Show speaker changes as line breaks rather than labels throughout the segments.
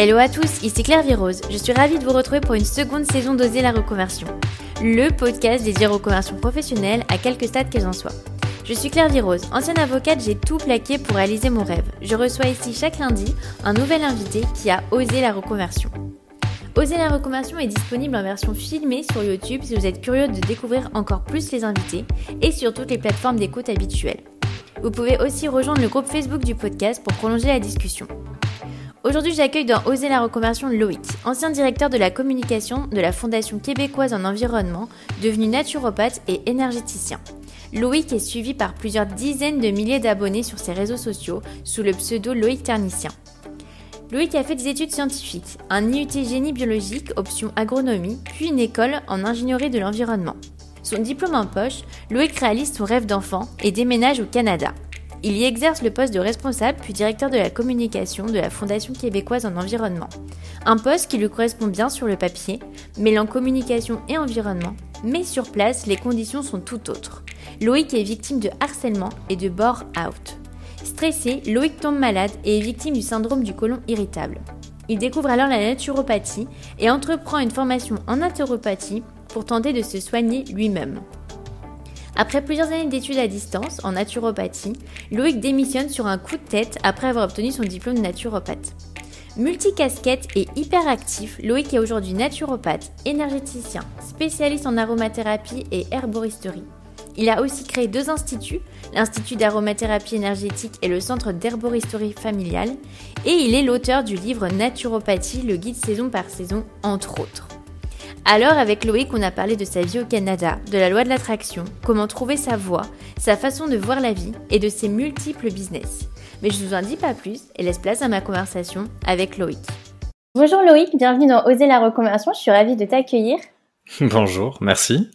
Hello à tous, ici Claire Virose. Je suis ravie de vous retrouver pour une seconde saison d'Oser la reconversion, le podcast dédié aux reconversions professionnelles à quelques stades qu'elles en soient. Je suis Claire Virose, ancienne avocate, j'ai tout plaqué pour réaliser mon rêve. Je reçois ici chaque lundi un nouvel invité qui a osé la reconversion. Oser la reconversion est disponible en version filmée sur YouTube si vous êtes curieux de découvrir encore plus les invités et sur toutes les plateformes d'écoute habituelles. Vous pouvez aussi rejoindre le groupe Facebook du podcast pour prolonger la discussion. Aujourd'hui, j'accueille dans Oser la reconversion Loïc, ancien directeur de la communication de la Fondation québécoise en environnement, devenu naturopathe et énergéticien. Loïc est suivi par plusieurs dizaines de milliers d'abonnés sur ses réseaux sociaux sous le pseudo Loïc Ternicien. Loïc a fait des études scientifiques, un IUT génie biologique, option agronomie, puis une école en ingénierie de l'environnement. Son diplôme en poche, Loïc réalise son rêve d'enfant et déménage au Canada. Il y exerce le poste de responsable puis directeur de la communication de la Fondation québécoise en environnement. Un poste qui lui correspond bien sur le papier, mêlant communication et environnement, mais sur place, les conditions sont tout autres. Loïc est victime de harcèlement et de bore-out. Stressé, Loïc tombe malade et est victime du syndrome du côlon irritable. Il découvre alors la naturopathie et entreprend une formation en naturopathie pour tenter de se soigner lui-même. Après plusieurs années d'études à distance en naturopathie, Loïc démissionne sur un coup de tête après avoir obtenu son diplôme de naturopathe. Multicasquette et hyperactif, Loïc est aujourd'hui naturopathe, énergéticien, spécialiste en aromathérapie et herboristerie. Il a aussi créé deux instituts, l'Institut d'aromathérapie énergétique et le Centre d'herboristerie familiale, et il est l'auteur du livre Naturopathie, le guide saison par saison, entre autres. Alors avec Loïc, on a parlé de sa vie au Canada, de la loi de l'attraction, comment trouver sa voie, sa façon de voir la vie et de ses multiples business. Mais je ne vous en dis pas plus et laisse place à ma conversation avec Loïc. Bonjour Loïc, bienvenue dans Oser la reconversion, je suis ravie de t'accueillir.
Bonjour, merci.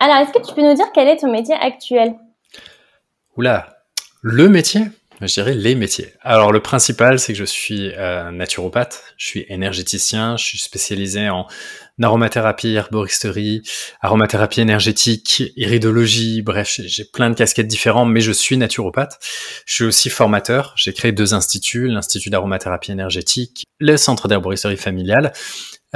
Alors, est-ce que tu peux nous dire quel est ton métier actuel?
Oula, le métier? Je dirais les métiers. Alors le principal, c'est que je suis euh, naturopathe, je suis énergéticien, je suis spécialisé en aromathérapie, herboristerie, aromathérapie énergétique, iridologie, bref, j'ai plein de casquettes différentes, mais je suis naturopathe. Je suis aussi formateur, j'ai créé deux instituts, l'Institut d'aromathérapie énergétique, le Centre d'herboristerie familiale.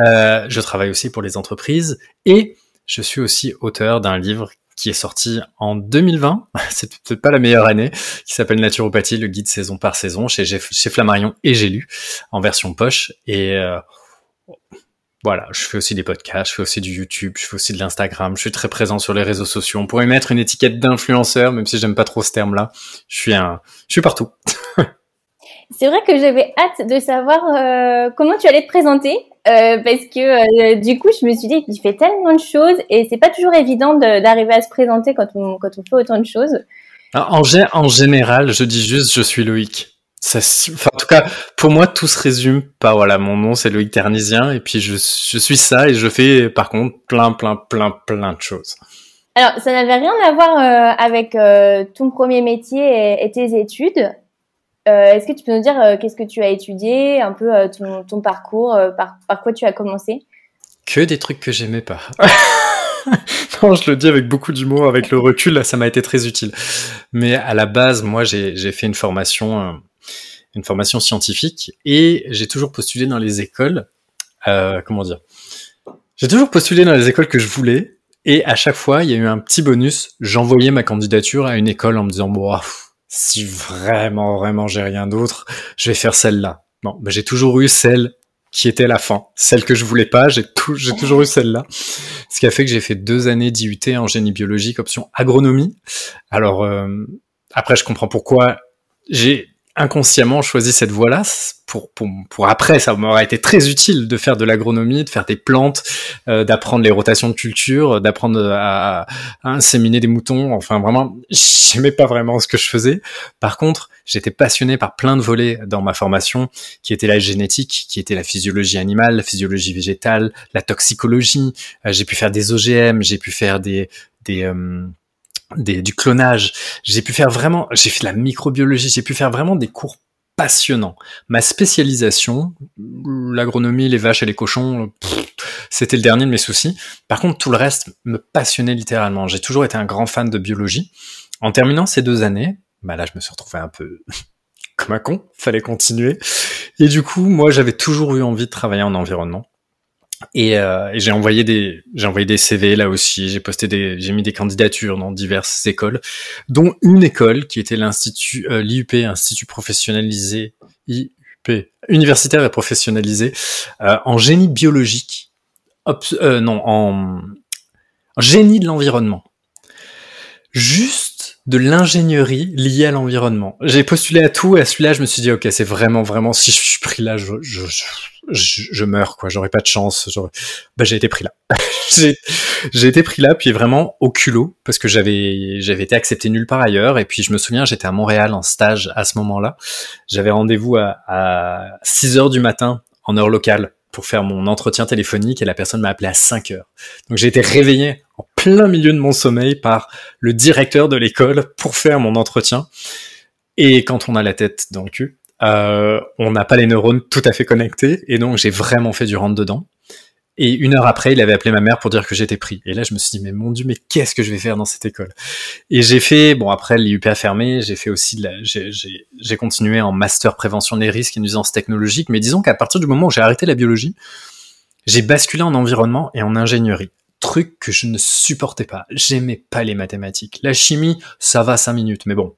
Euh, je travaille aussi pour les entreprises et je suis aussi auteur d'un livre qui est sorti en 2020, c'est peut-être pas la meilleure année, qui s'appelle Naturopathie, le guide saison par saison chez, Flammarion et j'ai lu en version poche. Et euh, voilà, je fais aussi des podcasts, je fais aussi du YouTube, je fais aussi de l'Instagram, je suis très présent sur les réseaux sociaux. On pourrait mettre une étiquette d'influenceur, même si j'aime pas trop ce terme-là. Je suis un, je suis partout.
C'est vrai que j'avais hâte de savoir euh, comment tu allais te présenter euh, parce que euh, du coup, je me suis dit qu'il fait tellement de choses et c'est pas toujours évident d'arriver à se présenter quand on, quand on fait autant de choses.
En, en général, je dis juste je suis Loïc. Ça, enfin, en tout cas, pour moi, tout se résume par voilà, mon nom c'est Loïc Ternisien et puis je, je suis ça et je fais par contre plein, plein, plein, plein de choses.
Alors, ça n'avait rien à voir euh, avec ton premier métier et, et tes études. Euh, est-ce que tu peux nous dire euh, qu'est-ce que tu as étudié, un peu euh, ton, parcours, par, par, quoi tu as commencé?
Que des trucs que j'aimais pas. je le dis avec beaucoup d'humour, avec le recul, là, ça m'a été très utile. Mais à la base, moi, j'ai fait une formation, une formation scientifique et j'ai toujours postulé dans les écoles. comment dire J'ai toujours postulé dans les écoles que je voulais et à chaque fois, il y a eu un petit bonus. J'envoyais ma candidature à une école en me disant bon si vraiment, vraiment j'ai rien d'autre, je vais faire celle-là. Non, j'ai toujours eu celle qui était la fin. Celle que je voulais pas, j'ai j'ai toujours eu celle-là. Ce qui a fait que j'ai fait deux années d'IUT en génie biologique, option agronomie. Alors, euh, après, je comprends pourquoi j'ai inconsciemment choisi cette voie-là pour, pour, pour après ça m'aurait été très utile de faire de l'agronomie de faire des plantes euh, d'apprendre les rotations de culture d'apprendre à, à, inséminer des moutons. Enfin vraiment j'aimais pas vraiment ce que je faisais. Par contre j'étais passionné par plein de volets dans ma formation qui était la génétique qui était la physiologie animale la physiologie végétale la toxicologie. Euh, j'ai pu faire des OGM j'ai pu faire des des euh, du clonage. J'ai pu faire vraiment, j'ai fait de la microbiologie, j'ai pu faire vraiment des cours passionnants. Ma spécialisation, l'agronomie, les vaches et les cochons, c'était le dernier de mes soucis. Par contre, tout le reste me passionnait littéralement. J'ai toujours été un grand fan de biologie. En terminant ces deux années, bah là, je me suis retrouvé un peu comme un con, fallait continuer. Et du coup, moi, j'avais toujours eu envie de travailler en environnement. Et, euh, j'ai envoyé des j'ai envoyé des CV là aussi. J'ai posté des j'ai mis des candidatures dans diverses écoles, dont une école qui était l'institut euh, l'IUP, institut professionnalisé IUP, universitaire et professionnalisé euh, en génie biologique. Euh, non, en, en génie de l'environnement. Juste de l'ingénierie liée à l'environnement. J'ai postulé à tout à celui-là, je me suis dit, ok, c'est vraiment, vraiment, si je suis pris là, je, je, je, meurs, quoi. J'aurais pas de chance. Bah, j'ai été pris là. j'ai été pris là, puis vraiment au culot, parce que j'avais, j'avais été accepté nulle part ailleurs. Et puis, je me souviens, j'étais à Montréal en stage à ce moment-là. J'avais rendez-vous à, à 6 heures du matin en heure locale pour faire mon entretien téléphonique et la personne m'a appelé à 5 heures. Donc j'ai été réveillé en plein milieu de mon sommeil par le directeur de l'école pour faire mon entretien. Et quand on a la tête dans le cul, euh, on n'a pas les neurones tout à fait connectés et donc j'ai vraiment fait du rentre dedans. Et une heure après, il avait appelé ma mère pour dire que j'étais pris. Et là, je me suis dit, mais mon Dieu, mais qu'est-ce que je vais faire dans cette école? Et j'ai fait, bon, après, l'IUP a fermé, j'ai fait aussi, de la, j'ai continué en master prévention des risques et nuisances technologiques, mais disons qu'à partir du moment où j'ai arrêté la biologie, j'ai basculé en environnement et en ingénierie. Truc que je ne supportais pas. J'aimais pas les mathématiques. La chimie, ça va cinq minutes, mais bon,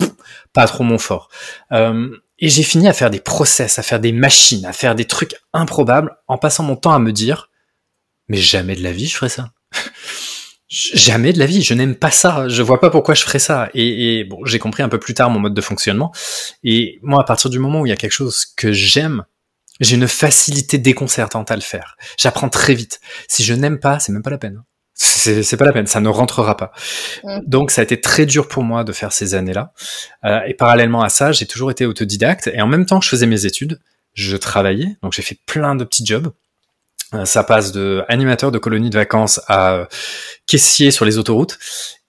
pas trop mon fort. Euh, et j'ai fini à faire des process, à faire des machines, à faire des trucs improbables en passant mon temps à me dire, mais jamais de la vie je ferais ça. jamais de la vie, je n'aime pas ça, je vois pas pourquoi je ferais ça. Et, bon, j'ai compris un peu plus tard mon mode de fonctionnement. Et moi, à partir du moment où il y a quelque chose que j'aime, j'ai une facilité déconcertante à le faire. J'apprends très vite. Si je n'aime pas, c'est même pas la peine. C'est pas la peine, ça ne rentrera pas. Donc ça a été très dur pour moi de faire ces années-là. Euh, et parallèlement à ça, j'ai toujours été autodidacte. Et en même temps que je faisais mes études, je travaillais. Donc j'ai fait plein de petits jobs. Euh, ça passe de animateur de colonies de vacances à euh, caissier sur les autoroutes.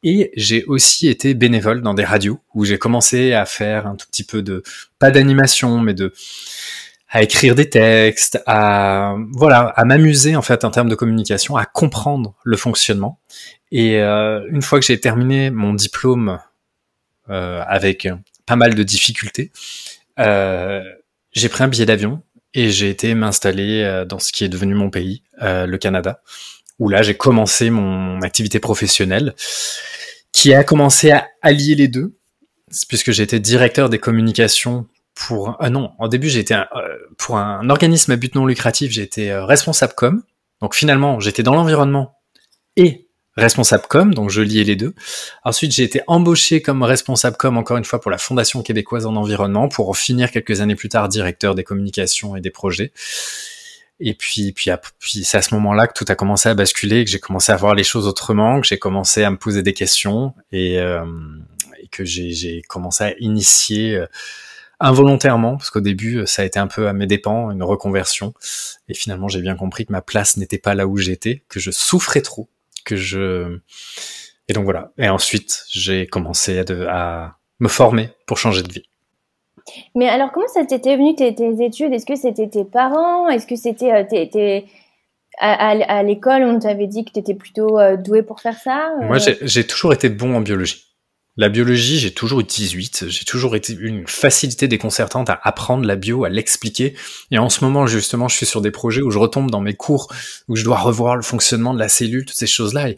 Et j'ai aussi été bénévole dans des radios où j'ai commencé à faire un tout petit peu de, pas d'animation, mais de, à écrire des textes, à, voilà, à m'amuser en fait en termes de communication, à comprendre le fonctionnement. Et euh, une fois que j'ai terminé mon diplôme euh, avec pas mal de difficultés, euh, j'ai pris un billet d'avion et j'ai été m'installer euh, dans ce qui est devenu mon pays, euh, le Canada, où là j'ai commencé mon activité professionnelle, qui a commencé à allier les deux, puisque j'étais directeur des communications pour ah non, en début j'étais euh, pour un organisme à but non lucratif, j'étais responsable com. Donc finalement, j'étais dans l'environnement et responsable com, donc je liais les deux. Ensuite, j'ai été embauché comme responsable com, encore une fois, pour la Fondation québécoise en environnement, pour finir quelques années plus tard directeur des communications et des projets. Et puis, puis, puis c'est à ce moment-là que tout a commencé à basculer, que j'ai commencé à voir les choses autrement, que j'ai commencé à me poser des questions et, euh, et que j'ai commencé à initier euh, involontairement, parce qu'au début, ça a été un peu à mes dépens, une reconversion. Et finalement, j'ai bien compris que ma place n'était pas là où j'étais, que je souffrais trop que je et donc voilà. Et ensuite, j'ai commencé à, me former pour changer de vie.
Mais alors, comment ça t'était venu tes, études? Est-ce que c'était tes parents? Est-ce que c'était euh, à, l'école on t'avait dit que tu étais plutôt euh, doué pour faire ça
Moi, j'ai toujours été bon en biologie. La biologie, j'ai toujours eu 18. J'ai toujours été une facilité déconcertante à apprendre la bio, à l'expliquer. Et en ce moment, justement, je suis sur des projets où je retombe dans mes cours, où je dois revoir le fonctionnement de la cellule, toutes ces choses-là. Et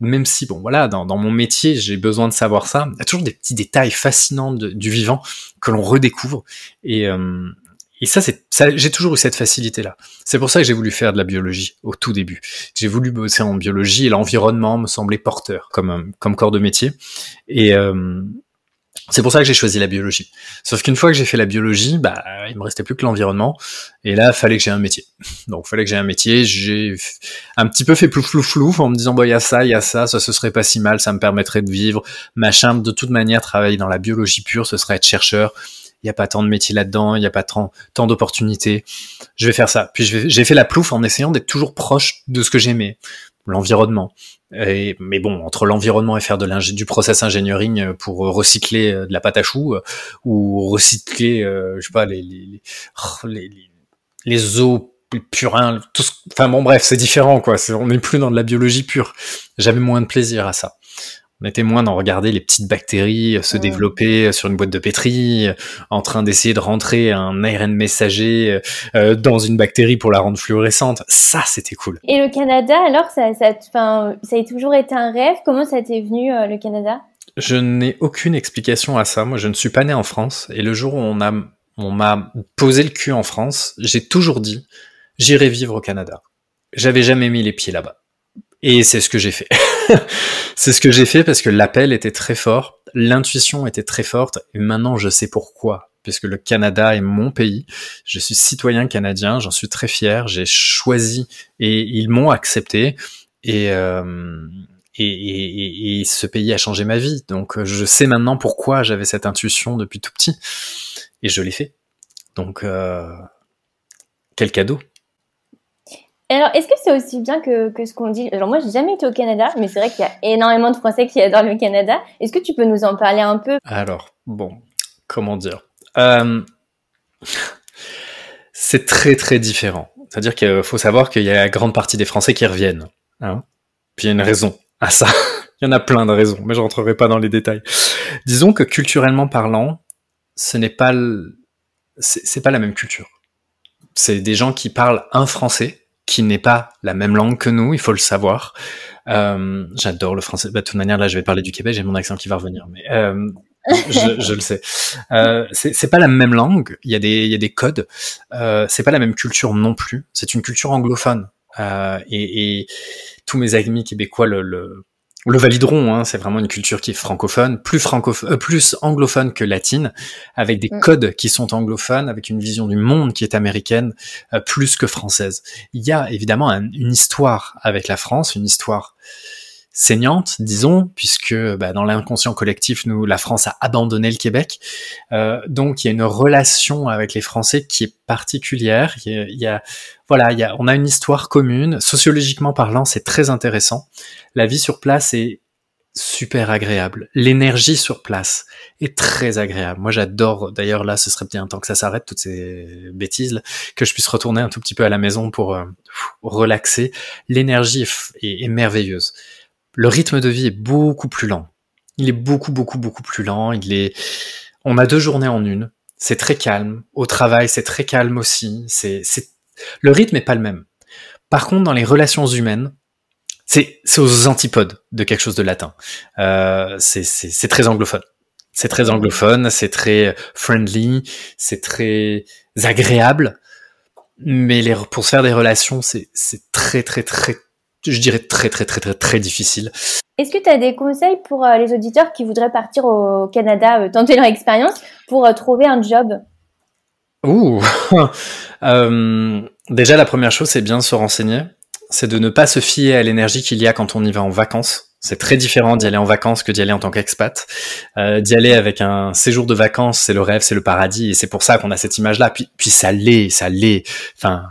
même si, bon, voilà, dans, mon métier, j'ai besoin de savoir ça, il y a toujours des petits détails fascinants du vivant que l'on redécouvre. Et, euh, et ça, c'est, j'ai toujours eu cette facilité-là. C'est pour ça que j'ai voulu faire de la biologie au tout début. J'ai voulu bosser en biologie et l'environnement me semblait porteur comme comme corps de métier. Et euh, c'est pour ça que j'ai choisi la biologie. Sauf qu'une fois que j'ai fait la biologie, bah, il me restait plus que l'environnement. Et là, fallait que j'ai un métier. Donc, fallait que j'ai un métier. J'ai un petit peu fait flou flou flou en me disant, bon, il y a ça, il y a ça, ça, ce serait pas si mal, ça me permettrait de vivre. Machin, de toute manière, travailler dans la biologie pure, ce serait être chercheur il n'y a pas tant de métiers là-dedans, il n'y a pas tant, tant d'opportunités. Je vais faire ça. Puis j'ai fait la plouf en essayant d'être toujours proche de ce que j'aimais, l'environnement. Mais bon, entre l'environnement et faire de du process engineering pour recycler euh, de la pâte à choux euh, ou recycler, euh, je sais pas, les les, les, les eaux purins, tout enfin bon bref, c'est différent quoi. on n'est plus dans de la biologie pure. J'avais moins de plaisir à ça. On était moins dans regarder les petites bactéries se développer sur une boîte de pétri, en train d'essayer de rentrer un ARN messager dans une bactérie pour la rendre fluorescente. Ça, c'était cool.
Et le Canada, alors, ça, ça, ça a toujours été un rêve? Comment ça t'est venu, le Canada?
Je n'ai aucune explication à ça. Moi, je ne suis pas né en France. Et le jour où on m'a posé le cul en France, j'ai toujours dit, j'irai vivre au Canada. J'avais jamais mis les pieds là-bas. Et c'est ce que j'ai fait. c'est ce que j'ai fait parce que l'appel était très fort, l'intuition était très forte, et maintenant je sais pourquoi. Puisque le Canada est mon pays, je suis citoyen canadien, j'en suis très fier, j'ai choisi et ils m'ont accepté. Et, euh, et, et, et, ce pays a changé ma vie. Donc je sais maintenant pourquoi j'avais cette intuition depuis tout petit. Et je l'ai fait. Donc, euh, quel cadeau.
Alors, est-ce que c'est aussi bien que, que ce qu'on dit? Alors, moi, j'ai jamais été au Canada, mais c'est vrai qu'il y a énormément de Français qui adorent le Canada. Est-ce que tu peux nous en parler un peu?
Alors, bon, comment dire? Euh, C'est très, très différent. C'est-à-dire qu'il faut savoir qu'il y a la grande partie des Français qui reviennent. Hein Puis il y a une raison à ça. il y en a plein de raisons, mais je rentrerai pas dans les détails. Disons que culturellement parlant, ce n'est pas c'est pas la même culture. C'est des gens qui parlent un français qui n'est pas la même langue que nous, il faut le savoir. Euh, J'adore le français. Bah, de toute manière, là, je vais parler du Québec, j'ai mon accent qui va revenir, mais euh, je, je, le sais. Euh, c'est pas la même langue. Il y a des, il y a des codes. Euh, c'est pas la même culture non plus. C'est une culture anglophone. Euh, et, et, tous mes amis québécois le, le, le valideront, hein, c'est vraiment une culture qui est francophone, plus francophone, euh, plus anglophone que latine, avec des mm. codes qui sont anglophones, avec une vision du monde qui est américaine, euh, plus que française. Il y a évidemment une histoire avec la France, une histoire saignante, disons, puisque bah, dans l'inconscient collectif, nous, la France a abandonné le Québec. Euh, donc, il y a une relation avec les Français qui est particulière. Il y a, voilà, il y a, on a une histoire commune. Sociologiquement parlant, c'est très intéressant. La vie sur place est super agréable. L'énergie sur place est très agréable. Moi, j'adore. D'ailleurs, là, ce serait bien temps que ça s'arrête toutes ces bêtises, que je puisse retourner un tout petit peu à la maison pour euh, relaxer. L'énergie est merveilleuse le rythme de vie est beaucoup plus lent. Il est beaucoup, beaucoup, beaucoup plus lent. Il est, on a deux journées en une. C'est très calme. Au travail, c'est très calme aussi. C'est, c'est, le rythme est pas le même. Par contre, dans les relations humaines, c'est, c'est aux antipodes de quelque chose de latin. Euh, c'est, c'est, c'est très anglophone. C'est très anglophone, c'est très friendly, c'est très agréable. Mais les, pour se faire des relations, c'est, c'est très, très, très, je dirais très très très très très difficile.
Est-ce que tu as des conseils pour euh, les auditeurs qui voudraient partir au Canada, euh, tenter leur expérience pour euh, trouver un job?
Ouh Déjà la première chose c'est bien de se renseigner, c'est de ne pas se fier à l'énergie qu'il y a quand on y va en vacances. C'est très différent d'y aller en vacances que d'y aller en tant qu'expat. d'y aller avec un séjour de vacances, c'est le rêve, c'est le paradis, et c'est pour ça qu'on a cette image-là. Puis, puis ça l'est, ça l'est. Enfin,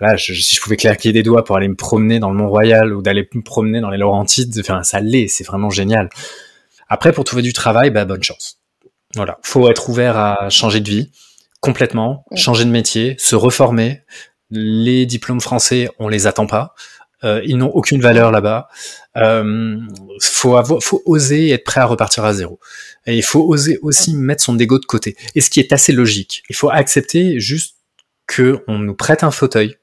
là, si je pouvais claquer des doigts pour aller me promener dans le Mont-Royal ou d'aller me promener dans les Laurentides, enfin, ça l'est, c'est vraiment génial. Après, pour trouver du travail, bah, bonne chance. Voilà. Faut être ouvert à changer de vie complètement, changer de métier, se reformer. Les diplômes français, on les attend pas. Euh, ils n'ont aucune valeur là-bas. Euh, faut avoir, faut oser être prêt à repartir à zéro. Et il faut oser aussi mettre son ego de côté. Et ce qui est assez logique. Il faut accepter juste que on nous prête un fauteuil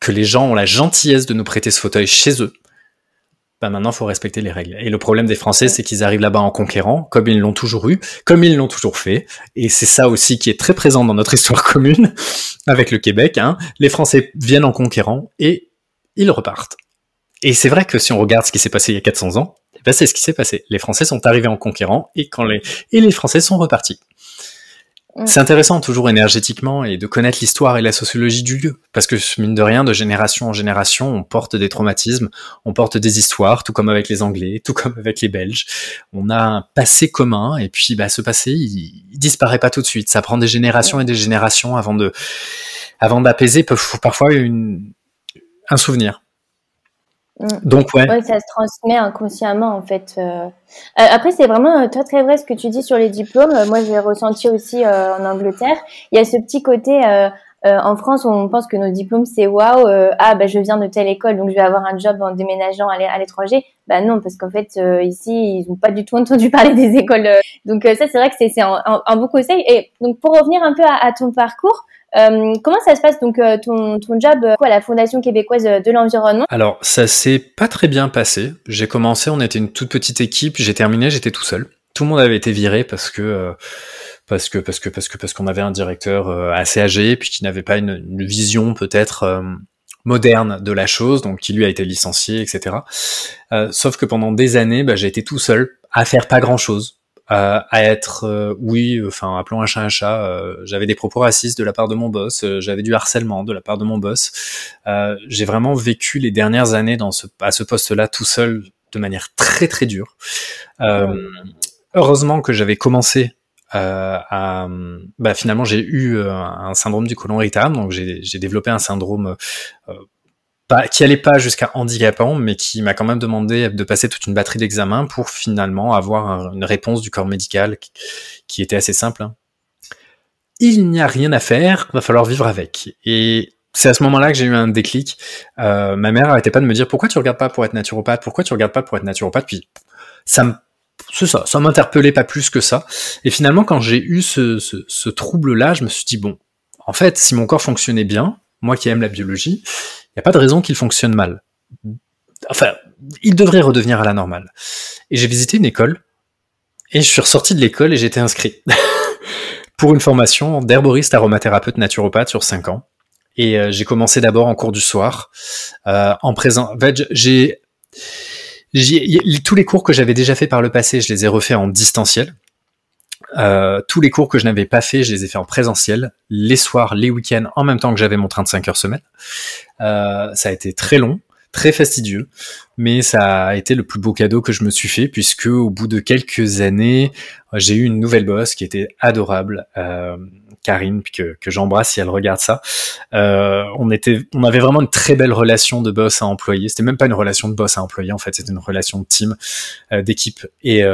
que les gens ont la gentillesse de nous prêter ce fauteuil chez eux, bah maintenant faut respecter les règles. Et le problème des Français, c'est qu'ils arrivent là-bas en conquérant, comme ils l'ont toujours eu, comme ils l'ont toujours fait. Et c'est ça aussi qui est très présent dans notre histoire commune avec le Québec. Hein. Les Français viennent en conquérant et ils repartent. Et c'est vrai que si on regarde ce qui s'est passé il y a 400 ans, eh ben c'est ce qui s'est passé. Les Français sont arrivés en conquérant et quand les et les Français sont repartis. Mm. C'est intéressant toujours énergétiquement et de connaître l'histoire et la sociologie du lieu. Parce que mine de rien, de génération en génération, on porte des traumatismes, on porte des histoires, tout comme avec les Anglais, tout comme avec les Belges. On a un passé commun et puis bah, ce passé, il, disparaît pas tout de suite. Ça prend des générations et des générations avant de, avant d'apaiser parfois une, un souvenir.
Mm. Donc ouais. ouais. Ça se transmet inconsciemment en fait. Euh. Euh, après c'est vraiment euh, toi très vrai ce que tu dis sur les diplômes. Moi j'ai ressenti aussi en Angleterre. Il y a ce petit côté en France, on pense que nos diplômes, c'est waouh, ah bah je viens de telle école, donc je vais avoir un job en déménageant à l'étranger. Bah non, parce qu'en fait, ici, ils n'ont pas du tout entendu parler des écoles. donc ça, c'est vrai que c'est un, un, un, bon conseil. Et donc pour revenir un peu à, à ton parcours, euh, comment ça se passe donc euh, ton, ton job quoi, à la Fondation québécoise de l'environnement?
Alors ça s'est pas très bien passé. J'ai commencé, on était une toute petite équipe. J'ai terminé, j'étais tout seul. Tout le monde avait été viré parce que euh, parce que parce que parce que parce qu'on avait un directeur assez âgé puis qui n'avait pas une, une vision peut-être moderne de la chose, donc qui lui a été licencié, etc. sauf que pendant des années, bah, j'ai été tout seul à faire pas grand chose à, être euh, oui enfin appelons un chat un chat euh, j'avais des propos racistes de la part de mon boss euh, j'avais du harcèlement de la part de mon boss. J'ai vraiment vécu les dernières années dans ce à ce poste là tout seul de manière très très dure. Heureusement que j'avais commencé à, bah, finalement j'ai eu un syndrome du côlon irritable donc j'ai développé un syndrome qui allait pas jusqu'à handicapant, mais qui m'a quand même demandé de passer toute une batterie d'examens pour finalement avoir une réponse du corps médical qui, était assez simple. Hein. Il n'y a rien à faire, va falloir vivre avec. Et c'est à ce moment-là que j'ai eu un déclic. Euh, ma mère arrêtait pas de me dire pourquoi tu regardes pas pour être naturopathe, pourquoi tu regardes pas pour être naturopathe? Puis ça me c'est ça, ça m'interpellait pas plus que ça. Et finalement, quand j'ai eu ce, ce trouble-là, je me suis dit bon, en fait, si mon corps fonctionnait bien, moi qui aime la biologie, il n'y a pas de raison qu'il fonctionne mal. Enfin, il devrait redevenir à la normale. Et j'ai visité une école, et je suis ressorti de l'école et j'étais inscrit pour une formation d'herboriste aromathérapeute naturopathe sur 5 ans. Et euh, j'ai commencé d'abord en cours du soir, euh, en présent. En fait, j'ai tous les cours que j'avais déjà fait par le passé, je les ai refaits en distanciel. Euh, tous les cours que je n'avais pas fait, je les ai fait en présentiel, les soirs, les week-ends, en même temps que j'avais mon train de 5 heures semaine. Euh, ça a été très long, très fastidieux, mais ça a été le plus beau cadeau que je me suis fait puisque au bout de quelques années, j'ai eu une nouvelle boss qui était adorable, euh, Karine, que, que j'embrasse si elle regarde ça. Euh, on était, on avait vraiment une très belle relation de boss à employé. C'était même pas une relation de boss à employé en fait, c'était une relation de team, euh, d'équipe et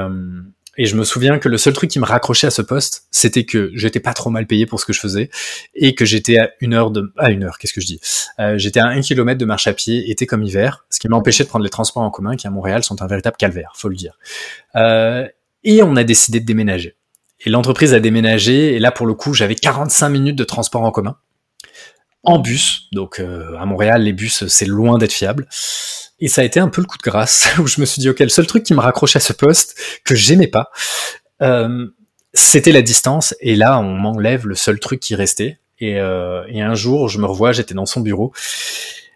et je me souviens que le seul truc qui me raccrochait à ce poste, c'était que j'étais pas trop mal payé pour ce que je faisais et que j'étais à une heure de, à une heure, qu'est-ce que je dis? Euh, J'étais à un kilomètre de marche à pied, été comme hiver, ce qui m'empêchait de prendre les transports en commun qui à Montréal sont un véritable calvaire, faut le dire. Euh, et on a décidé de déménager. Et l'entreprise a déménagé et là pour le coup j'avais 45 minutes de transport en commun en bus. Donc euh, à Montréal les bus c'est loin d'être fiable. Et ça a été un peu le coup de grâce, où je me suis dit, ok, le seul truc qui me raccrochait à ce poste, que j'aimais pas, euh, c'était la distance. Et là, on m'enlève le seul truc qui restait. Et, euh, et un jour, je me revois, j'étais dans son bureau.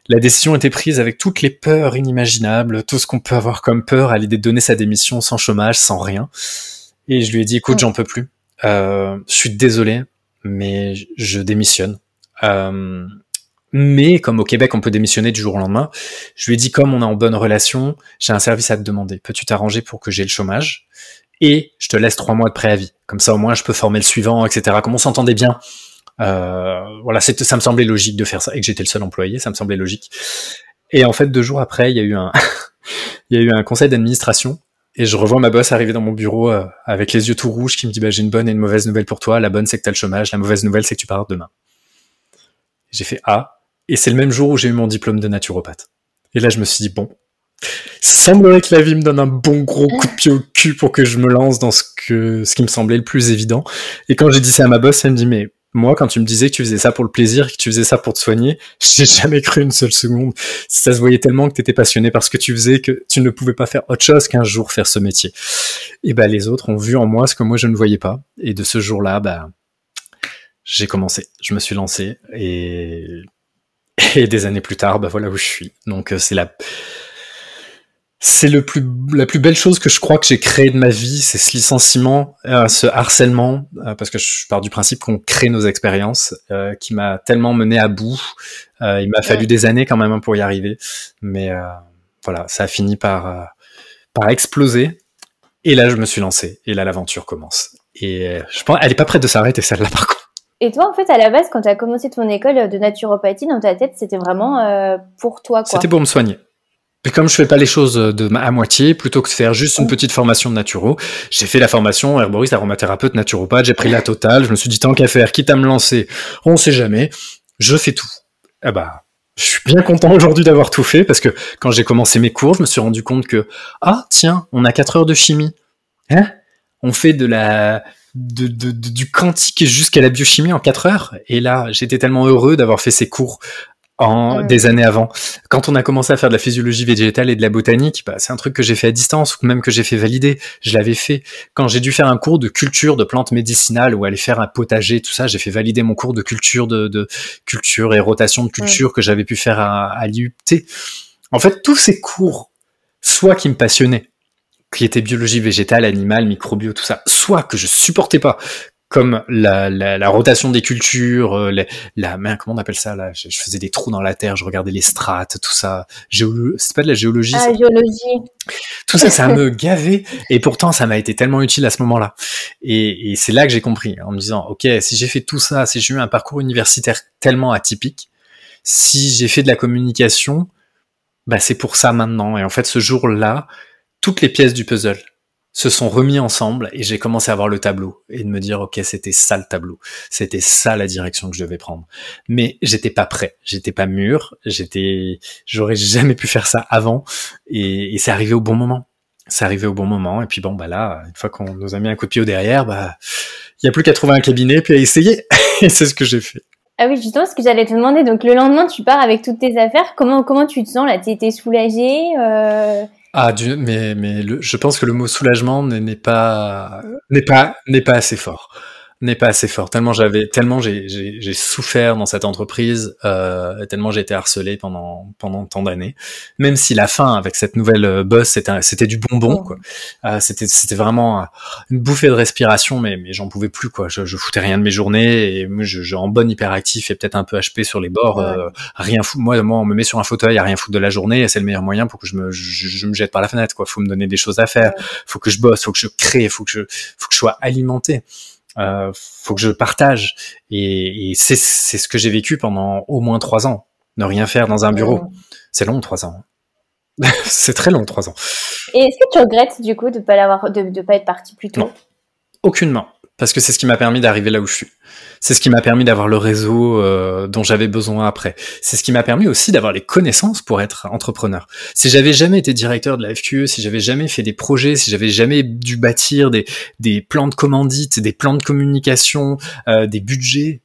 La décision était prise avec toutes les peurs inimaginables, tout ce qu'on peut avoir comme peur à l'idée de donner sa démission sans chômage, sans rien. Et je lui ai dit, écoute, j'en peux plus. Euh, je suis désolé, mais je démissionne. Euh, mais comme au Québec, on peut démissionner du jour au lendemain, je lui ai dit comme on est en bonne relation, j'ai un service à te demander. Peux-tu t'arranger pour que j'ai le chômage? Et je te laisse trois mois de préavis. Comme ça, au moins, je peux former le suivant, etc. Comme on s'entendait bien. Euh, voilà, ça me semblait logique de faire ça et que j'étais le seul employé, ça me semblait logique. Et en fait, deux jours après, il y a eu un, il y a eu un conseil d'administration et je revois ma boss arriver dans mon bureau euh, avec les yeux tout rouges qui me dit bah, j'ai une bonne et une mauvaise nouvelle pour toi. La bonne c'est que t'as le chômage, la mauvaise nouvelle c'est que tu pars demain. J'ai fait ah et c'est le même jour où j'ai eu mon diplôme de naturopathe. Et là, je me suis dit, bon, ça semblerait que la vie me donne un bon gros coup de pied au cul pour que je me lance dans ce que, ce qui me semblait le plus évident. Et quand j'ai dit ça à ma boss, elle me dit, mais moi, quand tu me disais que tu faisais ça pour le plaisir, que tu faisais ça pour te soigner, j'ai jamais cru une seule seconde. Ça se voyait tellement que tu étais passionné par ce que tu faisais que tu ne pouvais pas faire autre chose qu'un jour faire ce métier. Et ben, les autres ont vu en moi ce que moi je ne voyais pas. Et de ce jour-là, bah, j'ai commencé. Je me suis lancé et et des années plus tard, bah voilà où je suis. Donc euh, c'est la c'est le plus la plus belle chose que je crois que j'ai créé de ma vie, c'est ce licenciement, euh, ce harcèlement, euh, parce que je pars du principe qu'on crée nos expériences, qui m'a tellement mené à bout. il m'a fallu des années quand même hein, pour y arriver, mais voilà, ça a fini par par exploser. Et là, je me suis lancé, et là, l'aventure commence. Et je pense, elle est pas prête de s'arrêter celle-là par contre.
Et toi, en fait, à la base, quand tu as commencé ton école de naturopathie, dans ta tête, c'était vraiment euh, pour toi.
C'était pour me soigner. Et comme je fais pas les choses de à moitié, plutôt que de faire juste une petite formation de naturo, j'ai fait la formation herboriste, aromathérapeute, naturopathe, j'ai pris la totale, je me suis dit tant qu'à faire, quitte à me lancer, on sait jamais. je fais tout. Ah bah, je suis bien content aujourd'hui d'avoir tout fait parce que quand j'ai commencé mes cours, je me suis rendu compte que ah tiens, on a 4 heures de chimie. Hein? On fait de la de, de, du quantique jusqu'à la biochimie en 4 heures. Et là, j'étais tellement heureux d'avoir fait ces cours en des années avant. Quand on a commencé à faire de la physiologie végétale et de la botanique, bah, c'est un truc que j'ai fait à distance ou même que j'ai fait valider. Je l'avais fait. Quand j'ai dû faire un cours de culture de plantes médicinales ou aller faire un potager, tout ça, j'ai fait valider mon cours de culture de, de culture et rotation de culture que j'avais pu faire à, à l'IUT. En fait, tous ces cours, soit qui me passionnaient, qui étaient biologie végétale, animale, microbio, tout ça, soit que je supportais pas, comme la, la, la, rotation des cultures, euh, la, la comment on appelle ça là je, faisais des trous dans la terre, je regardais les strates, tout ça. Géolo... C'est pas de la géologie.
Ah, géologie.
Tout ça, ça me gavait. Et pourtant, ça m'a été tellement utile à ce moment-là. Et, et c'est là que j'ai compris, en me disant, ok, si j'ai fait tout ça, si j'ai eu un parcours universitaire tellement atypique, si j'ai fait de la communication, bah c'est pour ça maintenant. Et en fait, ce jour-là, toutes les pièces du puzzle se sont remis ensemble et j'ai commencé à voir le tableau et de me dire ok c'était ça le tableau. C'était ça la direction que je devais prendre. Mais j'étais pas prêt. J'étais pas mûr. J'étais j'aurais jamais pu faire ça avant. Et, et c'est arrivé au bon moment. C'est arrivé au bon moment. Et puis bon bah là une fois qu'on nous a mis un coup de pied au derrière bah il y a plus qu'à trouver un cabinet puis à essayer. Et c'est ce que j'ai fait.
Ah oui, justement, ce que j'allais te demander. Donc, le lendemain, tu pars avec toutes tes affaires. Comment, comment tu te sens là? Tu étais soulagé euh...
Ah, du, mais, mais je pense que le mot soulagement n'est pas, n'est pas, n'est pas assez fort n'est pas assez fort. Tellement j'avais, tellement j'ai souffert dans cette entreprise, euh, tellement j'ai été harcelé pendant pendant tant d'années. Même si la fin avec cette nouvelle euh, boss c'était c'était du bonbon quoi. Euh, c'était c'était vraiment une bouffée de respiration, mais mais j'en pouvais plus quoi. Je, je foutais rien de mes journées et moi je, je en bonne hyperactif et peut-être un peu HP sur les bords. Euh, rien fou. Moi moi on me met sur un fauteuil à rien foutre de la journée et c'est le meilleur moyen pour que je me je, je, me jette par la fenêtre quoi. Faut me donner des choses à faire. Faut que je bosse. Faut que je crée. Faut que je faut que je sois alimenté euh, faut que je partage. Et, et c'est ce que j'ai vécu pendant au moins trois ans. Ne rien faire dans un bureau, c'est long trois ans. c'est très long trois ans.
Et est-ce que tu regrettes du coup de pas l'avoir, de, de pas être parti plus tôt?
Non, aucunement parce que c'est ce qui m'a permis d'arriver là où je suis. C'est ce qui m'a permis d'avoir le réseau euh, dont j'avais besoin après. C'est ce qui m'a permis aussi d'avoir les connaissances pour être entrepreneur. Si j'avais jamais été directeur de la FQE, si j'avais jamais fait des projets, si j'avais jamais dû bâtir des, des plans de commandite, des plans de communication, euh, des budgets,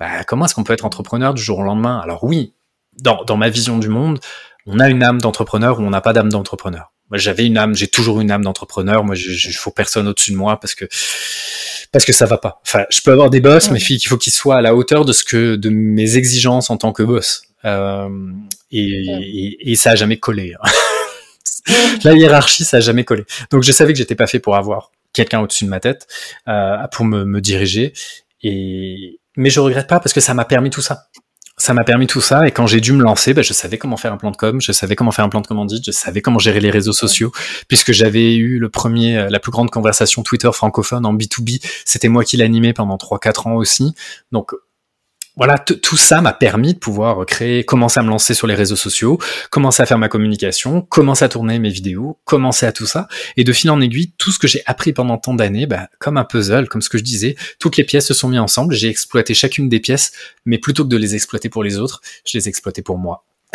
bah, comment est-ce qu'on peut être entrepreneur du jour au lendemain? Alors oui, dans, dans ma vision du monde, on a une âme d'entrepreneur ou on n'a pas d'âme d'entrepreneur. Moi, j'avais une âme, j'ai toujours une âme d'entrepreneur. Moi, il faut personne au-dessus de moi parce que parce que ça va pas. Enfin, je peux avoir des boss, mais il faut qu'ils soient à la hauteur de ce que de mes exigences en tant que boss. Euh, et, et, ça a jamais collé. Hein. la hiérarchie, ça a jamais collé. Donc, je savais que j'étais pas fait pour avoir quelqu'un au-dessus de ma tête euh, pour me, me diriger. Et mais je regrette pas parce que ça m'a permis tout ça ça m'a permis tout ça et quand j'ai dû me lancer, bah, je savais comment faire un plan de com, je savais comment faire un plan de commandite, je savais comment gérer les réseaux sociaux puisque j'avais eu le premier, euh, la plus grande conversation Twitter francophone en B2B, c'était moi qui l'animais pendant 3-4 ans aussi. Donc voilà, tout ça m'a permis de pouvoir créer, commencer à me lancer sur les réseaux sociaux, commencer à faire ma communication, commencer à tourner mes vidéos, commencer à tout ça. Et de fil en aiguille, tout ce que j'ai appris pendant tant d'années, bah, comme un puzzle, comme ce que je disais, toutes les pièces se sont mises ensemble. J'ai exploité chacune des pièces, mais plutôt que de les exploiter pour les autres, je les ai exploitées pour moi.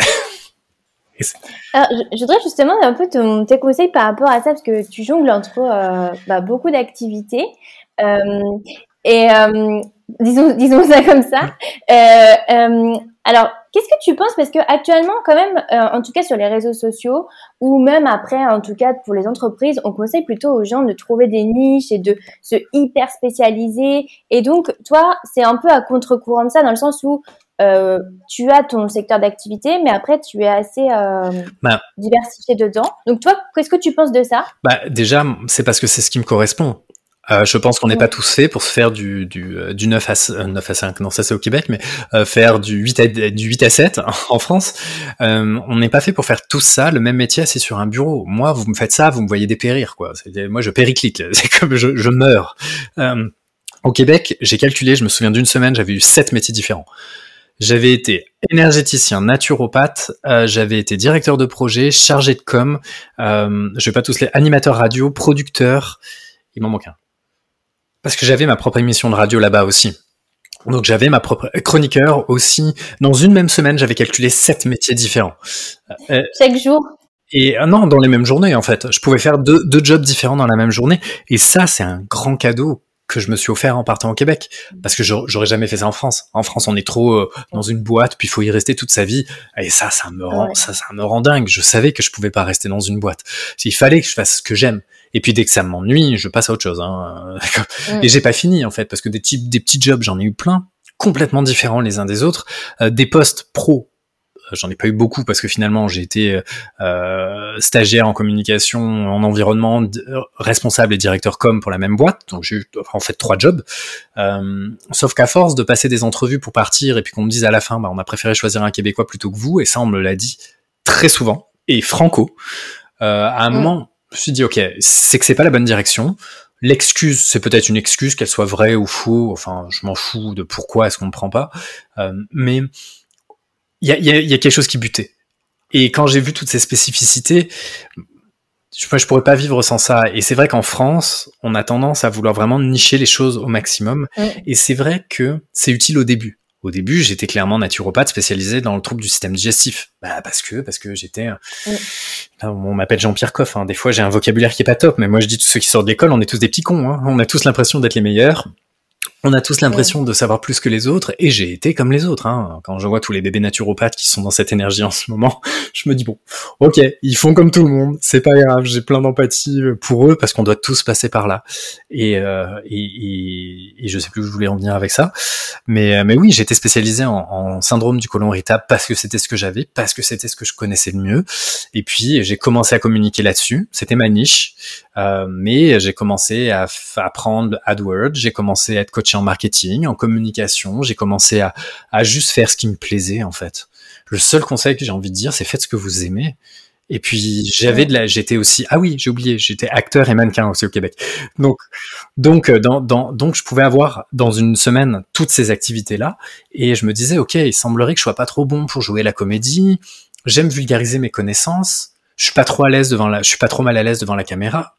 Alors, je, voudrais justement un peu te, tes conseils par rapport à ça, parce que tu jongles entre euh, bah, beaucoup d'activités. Euh, et euh, disons, disons ça comme ça. Euh, euh, alors, qu'est-ce que tu penses? Parce que actuellement, quand même, euh, en tout cas sur les réseaux sociaux, ou même après, en tout cas pour les entreprises, on conseille plutôt aux gens de trouver des niches et de se hyper spécialiser. Et donc, toi, c'est un peu à contre-courant de ça, dans le sens où euh, tu as ton secteur d'activité, mais après tu es assez euh, bah, diversifié dedans. Donc toi, qu'est-ce que tu penses de ça?
Bah déjà, c'est parce que c'est ce qui me correspond. Euh, je pense qu'on n'est pas tous faits pour se faire du, du, euh, du 9 à, 9 à 5, non ça c'est au Québec, mais euh, faire du 8 à, du 8 à 7 en France. Euh, on n'est pas fait pour faire tout ça, le même métier c'est sur un bureau. Moi, vous me faites ça, vous me voyez dépérir. quoi. Moi, je périclite, c'est comme je, je meurs. au Québec, j'ai calculé, je me souviens d'une semaine, j'avais eu sept métiers différents. J'avais été énergéticien, naturopathe, euh, j'avais été directeur de projet, chargé de com, euh, je vais pas tous les animateurs radio, producteur, il m'en manque un parce que j'avais ma propre émission de radio là-bas aussi. Donc j'avais ma propre chroniqueur aussi. Dans une même semaine, j'avais calculé sept métiers différents.
Euh, Chaque jour.
Et euh, non, dans les mêmes journées en fait. Je pouvais faire deux, deux jobs différents dans la même journée. Et ça, c'est un grand cadeau que je me suis offert en partant au Québec parce que j'aurais jamais fait ça en France. En France, on est trop euh, dans une boîte puis il faut y rester toute sa vie et ça ça me rend ça ça me rend dingue. Je savais que je pouvais pas rester dans une boîte. Il fallait que je fasse ce que j'aime. Et puis dès que ça m'ennuie, je passe à autre chose hein. Et j'ai pas fini en fait parce que des types des petits jobs, j'en ai eu plein complètement différents les uns des autres, euh, des postes pro j'en ai pas eu beaucoup parce que finalement j'ai été euh, stagiaire en communication, en environnement, responsable et directeur com pour la même boîte, donc j'ai eu en fait trois jobs. Euh, sauf qu'à force de passer des entrevues pour partir et puis qu'on me dise à la fin, bah, on a préféré choisir un Québécois plutôt que vous, et ça on me l'a dit très souvent et franco. Euh, à un moment, je me suis dit ok, c'est que c'est pas la bonne direction. L'excuse, c'est peut-être une excuse, qu'elle soit vraie ou faux. Enfin, je m'en fous de pourquoi est-ce qu'on me prend pas. Euh, mais il y a, y a, quelque chose qui butait. Et quand j'ai vu toutes ces spécificités, je, je pourrais pas vivre sans ça. Et c'est vrai qu'en France, on a tendance à vouloir vraiment nicher les choses au maximum. Et c'est vrai que c'est utile au début. Au début, j'étais clairement naturopathe spécialisé dans le trouble du système digestif. Bah parce que parce que j'étais. On m'appelle Jean-Pierre Coff. Hein. Des fois, j'ai un vocabulaire qui est pas top, mais moi je dis tous ceux qui sortent de l'école, on est tous des petits cons. Hein. On a tous l'impression d'être les meilleurs. On a tous l'impression de savoir plus que les autres, et j'ai été comme les autres. Hein. Quand je vois tous les bébés naturopathes qui sont dans cette énergie en ce moment, je me dis bon, ok, ils font comme tout le monde, c'est pas grave, j'ai plein d'empathie pour eux parce qu'on doit tous passer par là. Et, euh, et, et, je sais plus où je voulais en venir avec ça, mais mais oui, j'étais spécialisé en, en, syndrome du côlon irritable parce que c'était ce que j'avais, parce que c'était ce que je connaissais le mieux. Et puis j'ai commencé à communiquer là-dessus, c'était ma niche, euh, mais j'ai commencé à apprendre AdWords, j'ai commencé à être coach en marketing, en communication. J'ai commencé à, juste faire ce qui me plaisait en fait. Le seul conseil que j'ai envie de dire, c'est faites ce que vous aimez. Et puis j'avais de la, j'étais aussi, ah oui, j'ai oublié, j'étais acteur et mannequin aussi au Québec. Donc, donc, euh, donc je pouvais avoir dans une semaine toutes ces activités là, et je me disais, ok, il semblerait que je sois pas trop bon pour jouer la comédie. J'aime vulgariser mes connaissances. Je suis pas trop à l'aise devant la, je suis pas trop mal à l'aise devant la caméra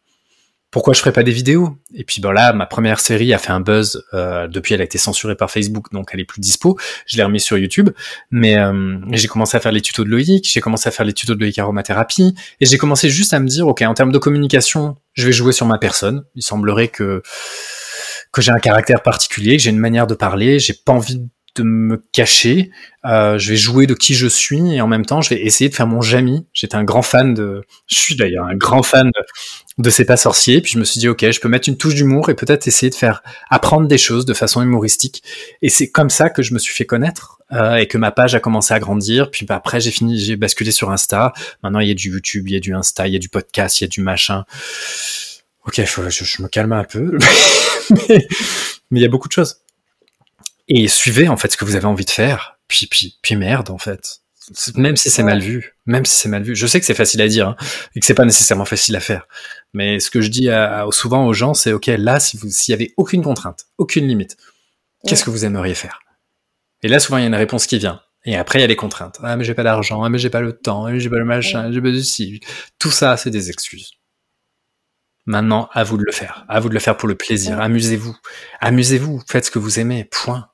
pourquoi je ferais pas des vidéos? Et puis bon là, ma première série a fait un buzz. Euh, depuis, elle a été censurée par Facebook, donc elle est plus dispo. Je l'ai remis sur YouTube. Mais euh, j'ai commencé à faire les tutos de Loïc, j'ai commencé à faire les tutos de Loïc aromathérapie, et j'ai commencé juste à me dire, ok, en termes de communication, je vais jouer sur ma personne. Il semblerait que que j'ai un caractère particulier, que j'ai une manière de parler. J'ai pas envie de me cacher. Euh, je vais jouer de qui je suis et en même temps, je vais essayer de faire mon Jamy. J'étais un grand fan de, je suis d'ailleurs un grand fan de, de C'est pas sorcier. Puis je me suis dit, ok, je peux mettre une touche d'humour et peut-être essayer de faire apprendre des choses de façon humoristique. Et c'est comme ça que je me suis fait connaître euh, et que ma page a commencé à grandir. Puis bah, après, j'ai fini, j'ai basculé sur Insta. Maintenant, il y a du YouTube, il y a du Insta, il y a du podcast, il y a du machin. Ok, faut, je, je, me calme un peu, mais il y a beaucoup de choses. Et suivez en fait ce que vous avez envie de faire. Puis puis puis merde en fait même si c'est mal vu, même si c'est mal vu. Je sais que c'est facile à dire hein, et que c'est pas nécessairement facile à faire. Mais ce que je dis à, souvent aux gens, c'est ok, là, si vous, s'il y avait aucune contrainte, aucune limite, qu'est-ce que vous aimeriez faire? Et là, souvent, il y a une réponse qui vient. Et après, il y a les contraintes. Ah, mais j'ai pas d'argent. Ah, mais j'ai pas le temps. Ah, mais j'ai pas le machin. J'ai pas de ci. Tout ça, c'est des excuses. Maintenant, à vous de le faire. À vous de le faire pour le plaisir. Amusez-vous. Amusez-vous. Faites ce que vous aimez. Point.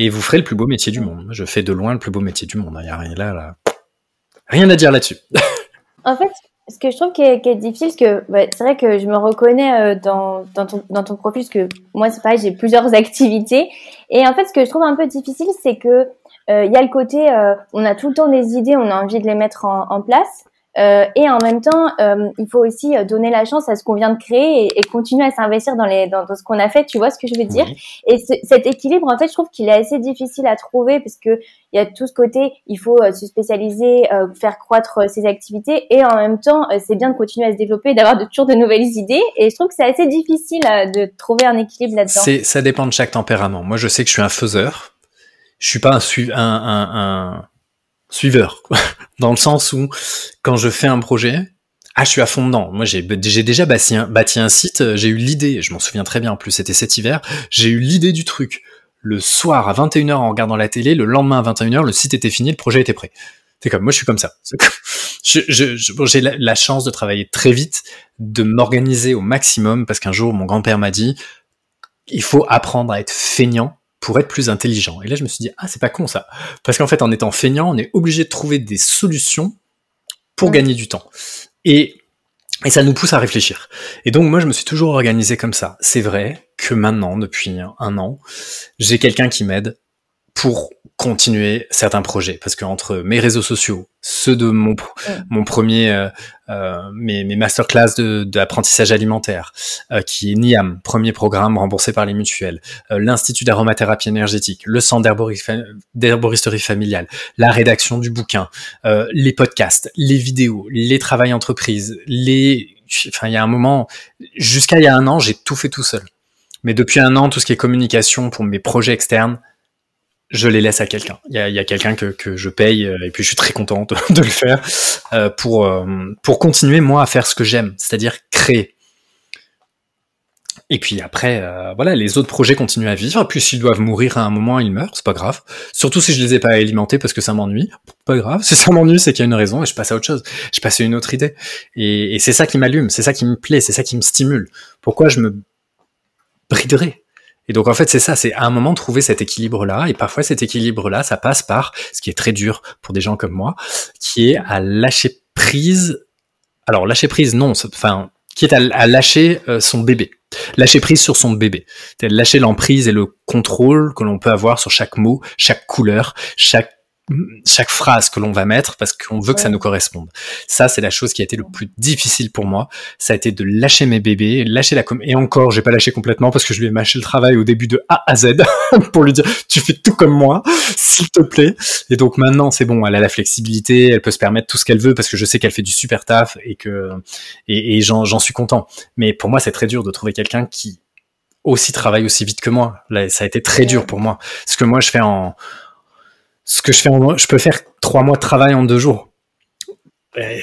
Et vous ferez le plus beau métier du monde. Je fais de loin le plus beau métier du monde. Il n'y a rien là. Rien à dire là-dessus.
en fait, ce que je trouve qui est, difficile, que bah, c'est vrai que je me reconnais euh, dans, ton, dans profil, parce que moi, c'est pareil, j'ai plusieurs activités. Et en fait, ce que je trouve un peu difficile, c'est que euh, il y a le côté, euh, on a tout le temps des idées, on a envie de les mettre en place. Euh, et en même temps, euh, il faut aussi euh, donner la chance à ce qu'on vient de créer et, et continuer à s'investir dans, les, dans, dans ce qu'on a fait. Tu vois ce que je veux dire Et cet équilibre, en fait, je trouve qu'il est assez difficile à trouver parce que il y a tout ce côté, il faut se spécialiser, faire croître ses activités, et en même temps, c'est bien de continuer à se développer, d'avoir de, toujours de nouvelles idées. Et je trouve que c'est assez difficile de trouver un équilibre là-dedans.
Ça dépend de chaque tempérament. Moi, je sais que je suis un faiseur. Je suis pas un, un, un, un suiveur, dans le sens où quand je fais un projet, ah, je suis à fond dedans. Moi, j'ai déjà bâti un, un site, euh, j'ai eu l'idée, je m'en souviens très bien, en plus c'était cet hiver, j'ai eu l'idée du truc. Le soir à 21h en regardant la télé, le lendemain à 21h, le site était fini, le projet était prêt. C'est comme, moi je suis comme ça. J'ai je, je, la, la chance de travailler très vite, de m'organiser au maximum, parce qu'un jour mon grand-père m'a dit, il faut apprendre à être feignant pour être plus intelligent. Et là, je me suis dit, ah, c'est pas con ça. Parce qu'en fait, en étant feignant, on est obligé de trouver des solutions pour gagner du temps. Et, et ça nous pousse à réfléchir. Et donc, moi, je me suis toujours organisé comme ça. C'est vrai que maintenant, depuis un an, j'ai quelqu'un qui m'aide pour continuer certains projets parce que entre mes réseaux sociaux, ceux de mon mon premier euh, euh, mes, mes masterclass de d'apprentissage alimentaire euh, qui est NIAM, premier programme remboursé par les mutuelles, euh, l'institut d'aromathérapie énergétique, le centre d'herboristerie familiale, la rédaction du bouquin, euh, les podcasts, les vidéos, les travails entreprises, les enfin il y a un moment jusqu'à il y a un an, j'ai tout fait tout seul. Mais depuis un an, tout ce qui est communication pour mes projets externes, je les laisse à quelqu'un. Il y a, y a quelqu'un que, que, je paye euh, et puis je suis très content de, le faire euh, pour euh, pour continuer moi à faire ce que j'aime, c'est-à-dire créer. Et puis après, euh, voilà, les autres projets continuent à vivre. Puis s'ils doivent mourir à un moment, ils meurent, c'est pas grave. Surtout si je les ai pas alimentés parce que ça m'ennuie, pas grave. Si ça m'ennuie, c'est qu'il y a une raison et je passe à autre chose. Je passe à une autre idée. Et, et c'est ça qui m'allume, c'est ça qui me plaît, c'est ça qui me stimule. Pourquoi je me briderais? Et donc en fait c'est ça, c'est à un moment trouver cet équilibre-là, et parfois cet équilibre-là, ça passe par ce qui est très dur pour des gens comme moi, qui est à lâcher prise. Alors lâcher prise, non, enfin qui est à, lâcher euh, son bébé, lâcher prise sur son bébé, lâcher l'emprise et le contrôle que l'on peut avoir sur chaque mot, chaque couleur, chaque chaque phrase que l'on va mettre parce qu'on veut que ça nous corresponde. Ça, c'est la chose qui a été le plus difficile pour moi. Ça a été de lâcher mes bébés, lâcher la com. Et encore, j'ai pas lâché complètement parce que je lui ai mâché le travail au début de A à Z pour lui dire, tu fais tout comme moi, s'il te plaît. Et donc maintenant, c'est bon, elle a la flexibilité, elle peut se permettre tout ce qu'elle veut parce que je sais qu'elle fait du super taf et que, et, et j'en suis content. Mais pour moi, c'est très dur de trouver quelqu'un qui aussi travaille aussi vite que moi. Là, ça a été très dur pour moi. Ce que moi, je fais en, ce que je fais en, je peux faire trois mois de travail en deux jours.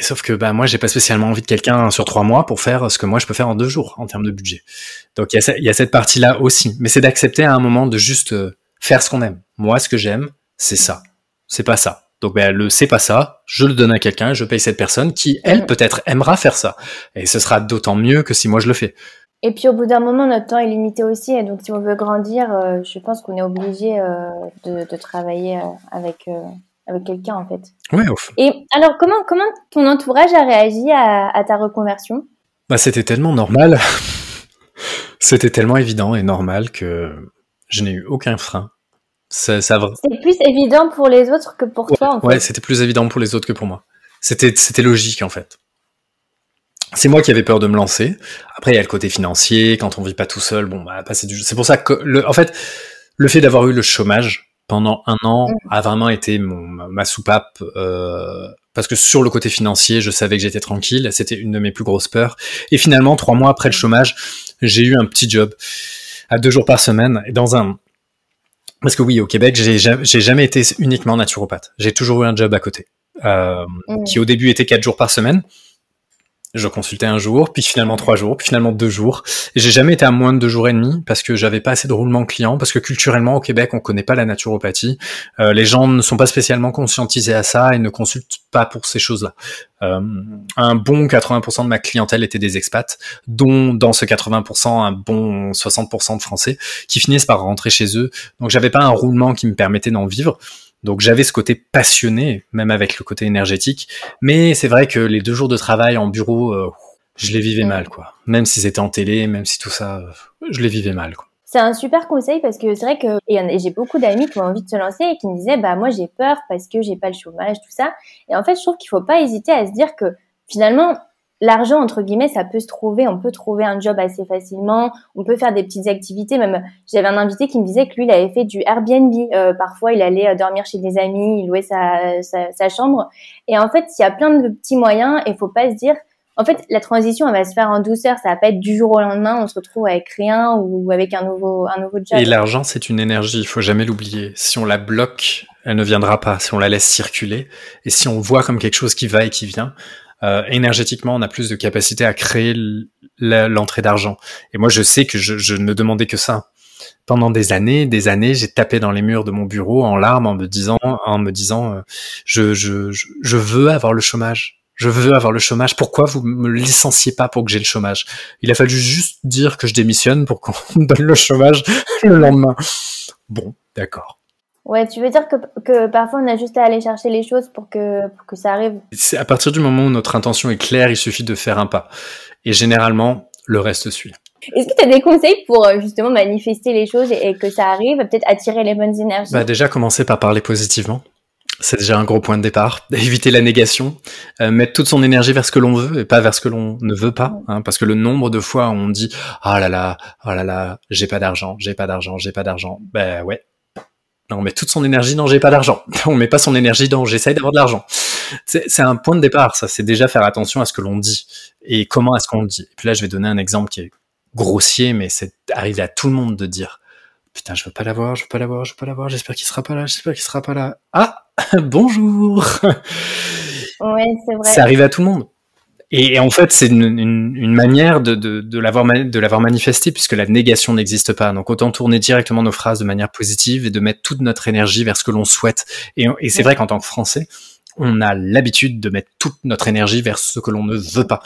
sauf que bah, moi, j'ai pas spécialement envie de quelqu'un sur trois mois pour faire ce que moi je peux faire en deux jours en termes de budget. Donc il y, y, a cette partie-là aussi. Mais c'est d'accepter à un moment de juste euh, faire ce qu'on aime. Moi, ce que j'aime, c'est ça. C'est pas ça. Donc ben, le c'est pas ça, je le donne à quelqu'un, je paye cette personne qui, elle, peut-être aimera faire ça. Et ce sera d'autant mieux que si moi je le fais.
Et puis au bout d'un moment, notre temps est limité aussi. Et donc si on veut grandir, euh, je pense qu'on est obligé euh, de, de, travailler euh, avec, avec quelqu'un en fait.
Ouais,
Et alors comment, comment ton entourage a réagi à, à ta reconversion?
Bah, C'était tellement normal. C'était tellement évident et normal que je n'ai eu aucun frein.
Ça, ça... C'était plus évident pour les autres que pour toi en fait.
Ouais, c'était plus évident pour les autres que pour moi. C'était logique en fait c'est moi qui avais peur de me lancer. Après, il y a le côté financier. Quand on vit pas tout seul, bon, bah, passer du. C'est pour ça que, le, en fait, le fait d'avoir eu le chômage pendant un an mm. a vraiment été mon, ma soupape. Euh, parce que sur le côté financier, je savais que j'étais tranquille. C'était une de mes plus grosses peurs. Et finalement, trois mois après le chômage, j'ai eu un petit job à deux jours par semaine dans un. Parce que oui, au Québec, j'ai jamais été uniquement naturopathe. J'ai toujours eu un job à côté, euh, mm. qui au début était quatre jours par semaine je consultais un jour, puis finalement trois jours, puis finalement deux jours. Et j'ai jamais été à moins de deux jours et demi parce que j'avais pas assez de roulement client, parce que culturellement au Québec on connaît pas la naturopathie. Euh, les gens ne sont pas spécialement conscientisés à ça et ne consultent pas pour ces choses-là. Euh, un bon 80% de ma clientèle était des expats, dont dans ce 80% un bon 60% de Français qui finissent par rentrer chez eux. Donc j'avais pas un roulement qui me permettait d'en vivre. Donc j'avais ce côté passionné, même avec le côté énergétique. Mais c'est vrai que les deux jours de travail en bureau, euh, je les vivais mal, quoi. Même si c'était en télé, même si tout ça, euh, je les vivais mal.
C'est un super conseil parce que c'est vrai que j'ai beaucoup d'amis qui ont envie de se lancer et qui me disaient bah moi j'ai peur parce que j'ai pas le chômage tout ça et en fait je trouve qu'il faut pas hésiter à se dire que finalement l'argent entre guillemets ça peut se trouver. On peut trouver un job assez facilement. On peut faire des petites activités. Même j'avais un invité qui me disait que lui il avait fait du Airbnb. Euh, parfois il allait euh, dormir chez des amis il louait sa, chambre. Et en fait il y a plein de petits moyens et faut pas se dire en fait la transition elle va se faire en douceur. Ça va pas être du jour au lendemain. On se retrouve avec rien ou avec un nouveau un nouveau job.
Et l'argent c'est une énergie. Il faut jamais l'oublier. Si on la bloque elle ne viendra pas. Si on la laisse circuler. Et si on voit comme quelque chose qui va et qui vient euh, énergétiquement, on a plus de capacité à créer l'entrée d'argent. Et moi, je sais que je, je, ne demandais que ça. Pendant des années, des années, j'ai tapé dans les murs de mon bureau en larmes, en me disant, en me disant, euh, je, je, je veux avoir le chômage. Je veux avoir le chômage. Pourquoi vous me licenciez pas pour que j'ai le chômage? Il a fallu juste dire que je démissionne pour qu'on me donne le chômage le lendemain. Bon, d'accord.
Ouais, tu veux dire que, que, parfois on a juste à aller chercher les choses pour que, pour que ça arrive.
C'est à partir du moment où notre intention est claire, il suffit de faire un pas. Et généralement, le reste suit.
Est-ce que tu as des conseils pour euh, justement manifester les choses et, que ça arrive, peut-être attirer les bonnes énergies?
Bah Déjà, commencer par parler positivement. C'est déjà un gros point de départ. Éviter la négation, euh, mettre toute son énergie vers ce que l'on veut et pas vers ce que l'on ne veut pas. Hein, parce que le nombre de fois où on dit ah là là, oh là là, j'ai pas d'argent, j'ai pas d'argent, j'ai pas d'argent. Ben ouais. On met toute son énergie dans j'ai pas d'argent. On met pas son énergie dans j'essaye d'avoir de l'argent. C'est un point de départ, ça. C'est déjà faire attention à ce que l'on dit et comment est-ce qu'on le dit. Et puis là, je vais donner un exemple qui est grossier, mais c'est arrivé à tout le monde de dire putain, je veux pas l'avoir, je veux pas l'avoir, je veux pas l'avoir, j'espère qu'il sera pas là, j'espère qu'il sera pas là. Ah, bonjour.
Ouais, c'est vrai.
C'est arrivé à tout le monde. Et, en fait, c'est une, manière de, de, de l'avoir de l'avoir manifesté puisque la négation n'existe pas. Donc autant tourner directement nos phrases de manière positive et de mettre toute notre énergie vers ce que l'on souhaite. Et, et c'est vrai qu'en tant que Français, on a l'habitude de mettre toute notre énergie vers ce que l'on ne veut pas.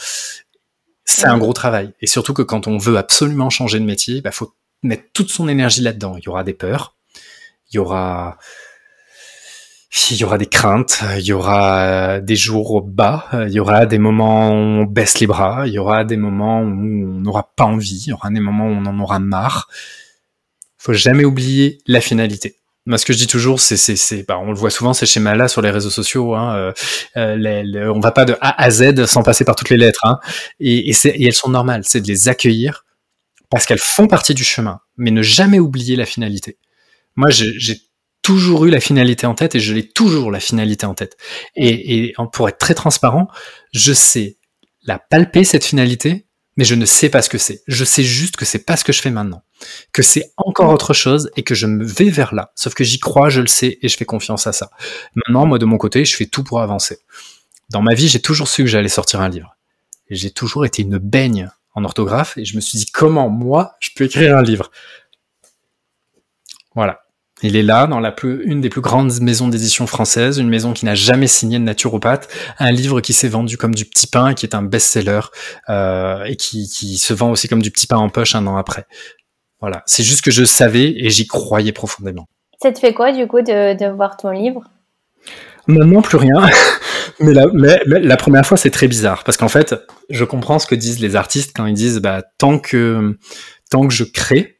C'est un gros travail. Et surtout que quand on veut absolument changer de métier, il bah, faut mettre toute son énergie là-dedans. Il y aura des peurs, il y aura, il y aura des craintes, il y aura des jours bas, il y aura des moments où on baisse les bras, il y aura des moments où on n'aura pas envie, il y aura des moments où on en aura marre. Faut jamais oublier la finalité. Moi, ce que je dis toujours, c'est, c'est, c'est, bah, on le voit souvent ces schémas-là sur les réseaux sociaux. Hein, euh, euh on va pas de A à Z sans passer par toutes les lettres. Hein, et, et, et elles sont normales. C'est de les accueillir parce qu'elles font partie du chemin, mais ne jamais oublier la finalité. Moi, j'ai toujours eu la finalité en tête et je l'ai toujours la finalité en tête. Et, et pour être très transparent, je sais la palper cette finalité, mais je ne sais pas ce que c'est. Je sais juste que c'est pas ce que je fais maintenant, que c'est encore autre chose et que je me vais vers là. Sauf que j'y crois, je le sais et je fais confiance à ça. Maintenant, moi de mon côté, je fais tout pour avancer. Dans ma vie, j'ai toujours su que j'allais sortir un livre. J'ai toujours été une baigne en orthographe et je me suis dit comment moi je peux écrire un livre. Voilà. Il est là, dans la plus, une des plus grandes maisons d'édition françaises, une maison qui n'a jamais signé de naturopathe, un livre qui s'est vendu comme du petit pain, qui est un best-seller, euh, et qui, qui, se vend aussi comme du petit pain en poche un an après. Voilà, c'est juste que je savais et j'y croyais profondément.
Ça te fait quoi du coup de, de voir ton livre?
Maintenant, plus rien. mais, la, mais, la première fois, c'est très bizarre parce qu'en fait, je comprends ce que disent les artistes quand ils disent bah, tant que tant que je crée,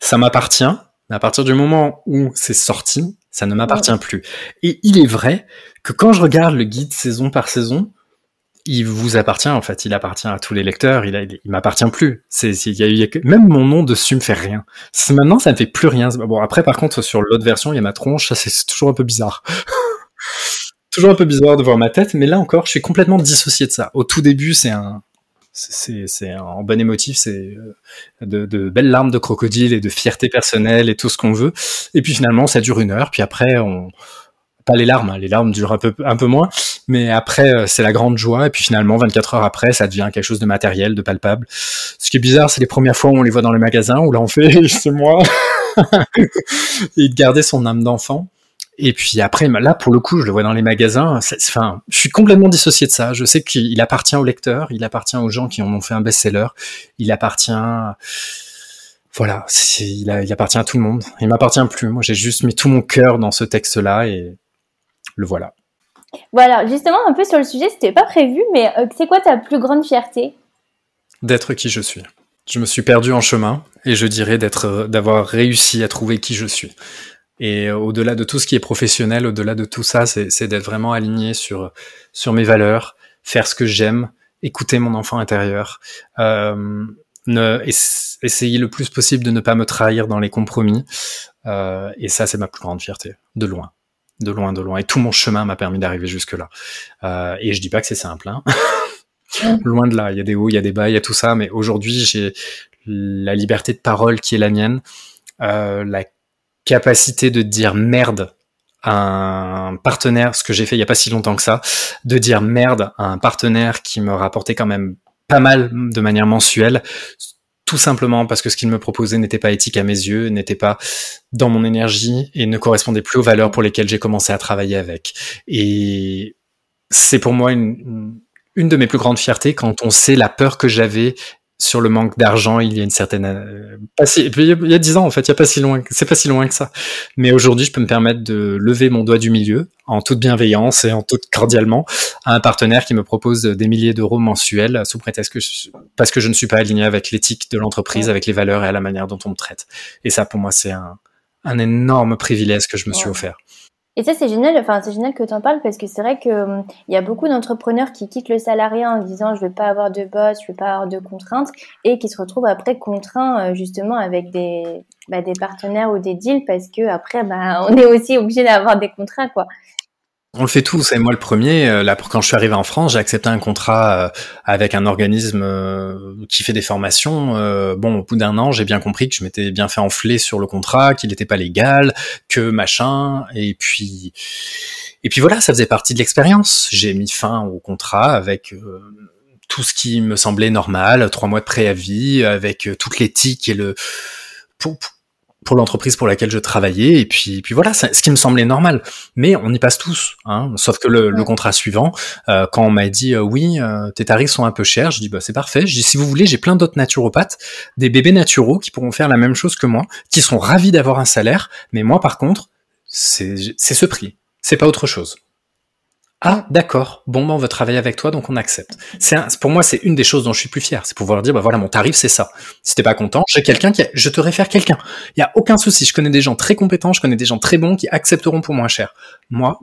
ça m'appartient. Mais à partir du moment où c'est sorti, ça ne m'appartient plus. Et il est vrai que quand je regarde le guide saison par saison, il vous appartient en fait, il appartient à tous les lecteurs, il, a, il, m'appartient plus. C'est, il y a, même mon nom dessus me fait rien. Maintenant, ça ne fait plus rien. Bon, après, par contre, sur l'autre version, il y a ma tronche, ça c'est toujours un peu bizarre. toujours un peu bizarre de voir ma tête, mais là encore, je suis complètement dissocié de ça. Au tout début, c'est un, c'est, en bon émotif, c'est euh, de, de, belles larmes de crocodile et de fierté personnelle et tout ce qu'on veut. Et puis finalement, ça dure une heure, puis après, on, pas les larmes, hein, les larmes durent un peu, un peu moins, mais après, euh, c'est la grande joie, et puis finalement, 24 heures après, ça devient quelque chose de matériel, de palpable. Ce qui est bizarre, c'est les premières fois où on les voit dans les magasins, où là fait, c'est moi, et de garder son âme d'enfant. Et puis après, là, pour le coup, je le vois dans les magasins. Enfin, je suis complètement dissocié de ça. Je sais qu'il appartient aux lecteurs, il appartient aux gens qui en ont fait un best-seller, il appartient, voilà, il, il, appartient à tout le monde. Il m'appartient plus. Moi, j'ai juste mis tout mon cœur dans ce texte-là et le voilà.
Voilà, justement, un peu sur le sujet, c'était pas prévu, mais euh, c'est quoi ta plus grande fierté?
D'être qui je suis. Je me suis perdu en chemin et je dirais d'être, d'avoir réussi à trouver qui je suis. Et euh, au-delà de tout ce qui est professionnel, au-delà de tout ça, c'est d'être vraiment aligné sur, sur mes valeurs, faire ce que j'aime, écouter mon enfant intérieur, euh, ne, essayer le plus possible de ne pas me trahir dans les compromis. Euh, et ça, c'est ma plus grande fierté, de loin. De loin, de loin. Et tout mon chemin m'a permis d'arriver jusque-là. Euh, et je dis pas que c'est simple. Hein. loin de là. Il y a des hauts, il y a des bas, il y a tout ça. Mais aujourd'hui, j'ai la liberté de parole qui est la mienne. Euh, la capacité de dire merde à un partenaire, ce que j'ai fait il y a pas si longtemps que ça, de dire merde à un partenaire qui me rapportait quand même pas mal de manière mensuelle, tout simplement parce que ce qu'il me proposait n'était pas éthique à mes yeux, n'était pas dans mon énergie et ne correspondait plus aux valeurs pour lesquelles j'ai commencé à travailler avec. Et c'est pour moi une, une de mes plus grandes fiertés quand on sait la peur que j'avais sur le manque d'argent il y a une certaine euh, pas si, il y a dix ans en fait il y a pas si loin c'est pas si loin que ça. Mais aujourd'hui je peux me permettre de lever mon doigt du milieu en toute bienveillance et en toute cordialement à un partenaire qui me propose des milliers d'euros mensuels sous prétexte que je, parce que je ne suis pas aligné avec l'éthique de l'entreprise avec les valeurs et à la manière dont on me traite. Et ça pour moi c'est un, un énorme privilège que je me suis offert
et ça, c'est génial. Enfin, c'est génial que tu en parles parce que c'est vrai que hum, il y a beaucoup d'entrepreneurs qui quittent le salariat en disant je veux pas avoir de boss, je veux pas avoir de contraintes, et qui se retrouvent après contraints euh, justement avec des bah, des partenaires ou des deals parce que après, bah, on est aussi obligé d'avoir des contrats, quoi.
On le fait tous, et moi le premier. Euh, là, quand je suis arrivé en France, j'ai accepté un contrat euh, avec un organisme euh, qui fait des formations. Bon, au bout d'un an, j'ai bien compris que je m'étais bien fait enfler sur le contrat, qu'il n'était pas légal, que machin. Et puis, et puis voilà, ça faisait partie de l'expérience. J'ai mis fin au contrat avec tout ce qui me semblait normal, trois mois de préavis, avec toute l'éthique et le pour l'entreprise pour laquelle je travaillais. Et puis puis voilà ce qui me semblait normal. Mais on y passe tous hein, sauf que le, le contrat suivant euh, quand on m'a dit euh, oui euh, tes tarifs sont un peu chers je dis bah c'est parfait. Je dis si vous voulez j'ai plein d'autres naturopathes des bébés naturaux qui pourront faire la même chose que moi qui sont ravis d'avoir un salaire. Mais moi par contre c'est c'est ce prix. C'est pas autre chose ah, d'accord. Bon, ben, on veut travailler avec toi, donc on accepte. C'est pour moi, c'est une des choses dont je suis plus fier. C'est pouvoir dire, bah voilà, mon tarif, c'est ça. Si t'es pas content, j'ai quelqu'un qui, je te réfère quelqu'un. Il y a aucun souci. Je connais des gens très compétents, je connais des gens très bons qui accepteront pour moins cher. Moi,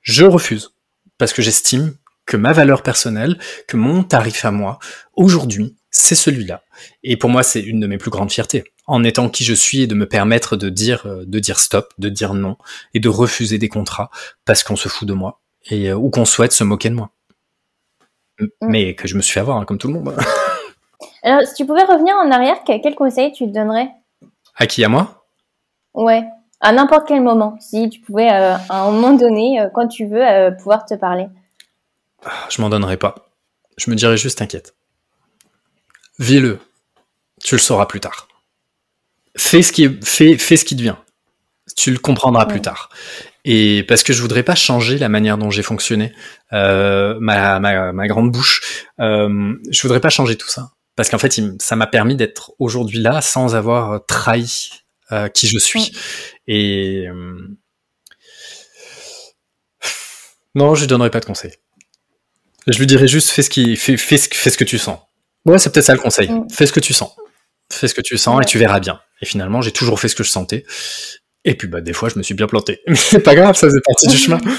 je refuse parce que j'estime que ma valeur personnelle, que mon tarif à moi, aujourd'hui, c'est celui-là. Et pour moi, c'est une de mes plus grandes fiertés. En étant qui je suis et de me permettre de dire, euh, de dire stop, de dire non et de refuser des contrats parce qu'on se fout de moi et euh, ou qu'on souhaite se moquer de moi. Mm. Mais que je me suis fait avoir, hein, comme tout le monde.
Alors, si tu pouvais revenir en arrière, quel conseil tu te donnerais?
À qui? À moi?
Ouais, à n'importe quel moment. Si tu pouvais, euh, à un moment donné, euh, quand tu veux, pouvoir te parler.
Je m'en donnerais pas. Je me dirais juste t'inquiète. Vis-le. Tu le sauras plus tard. Fais ce qui, est, fais, fais ce qui devient. Tu le comprendras plus tard. Et parce que je voudrais pas changer la manière dont j'ai fonctionné, euh, ma, ma, ma, grande bouche, euh, je voudrais pas changer tout ça. Parce qu'en fait, ça m'a permis d'être aujourd'hui là sans avoir trahi euh, qui je suis. Et euh, non, je lui donnerai pas de conseil. Je lui dirais juste fais ce qui, fais, fais, ce, fais ce que tu sens. Ouais, c'est peut-être ça le conseil. Fais ce que tu sens. Fais ce que tu sens et tu verras bien. Et finalement, j'ai toujours fait ce que je sentais. Et puis bah des fois je me suis bien planté. Mais c'est pas grave, ça faisait partie du chemin.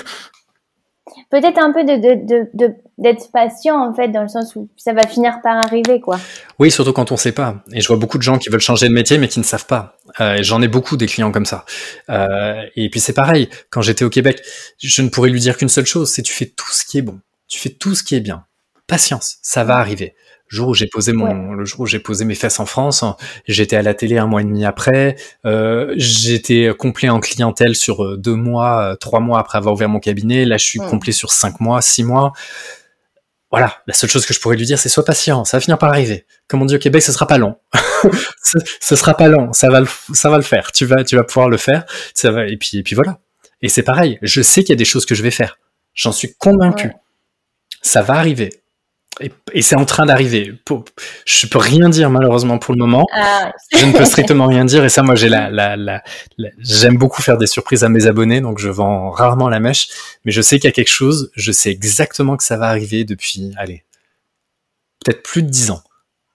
Peut-être un peu de, de, d'être patient en fait dans le sens où ça va finir par arriver quoi.
Oui, surtout quand on sait pas. Et je vois beaucoup de gens qui veulent changer de métier mais qui ne savent pas. Euh, j'en ai beaucoup des clients comme ça. Euh, et puis c'est pareil. Quand j'étais au Québec, je ne pourrais lui dire qu'une seule chose, c'est tu fais tout ce qui est bon, tu fais tout ce qui est bien. Patience, ça va arriver jour où j'ai posé mon, le jour où j'ai posé mes fesses en France, j'étais à la télé un mois et demi après. Euh, j'étais complet en clientèle sur euh, deux mois, euh, trois mois après avoir ouvert mon cabinet. Là, je suis complet sur cinq mois, six mois. Voilà, la seule chose que je pourrais lui dire, c'est sois patient, ça va finir par arriver. Comme on dit au Québec, ce sera pas long. ce, ce, sera pas long, ça va le, ça va le faire. Tu vas, tu vas pouvoir le faire. Ça va, et puis, et puis voilà. Et c'est pareil. Je sais qu'il y a des choses que je vais faire. J'en suis convaincu. Ça va arriver et, c'est en train d'arriver. Je peux rien dire malheureusement pour le moment. Ah. je ne peux strictement rien dire et ça, moi, j'ai la, la, la, j'aime beaucoup faire des surprises à mes abonnés, donc je vends rarement la mèche. Mais je sais qu'il y a quelque chose. Je sais exactement que ça va arriver depuis, allez, peut-être plus de dix ans.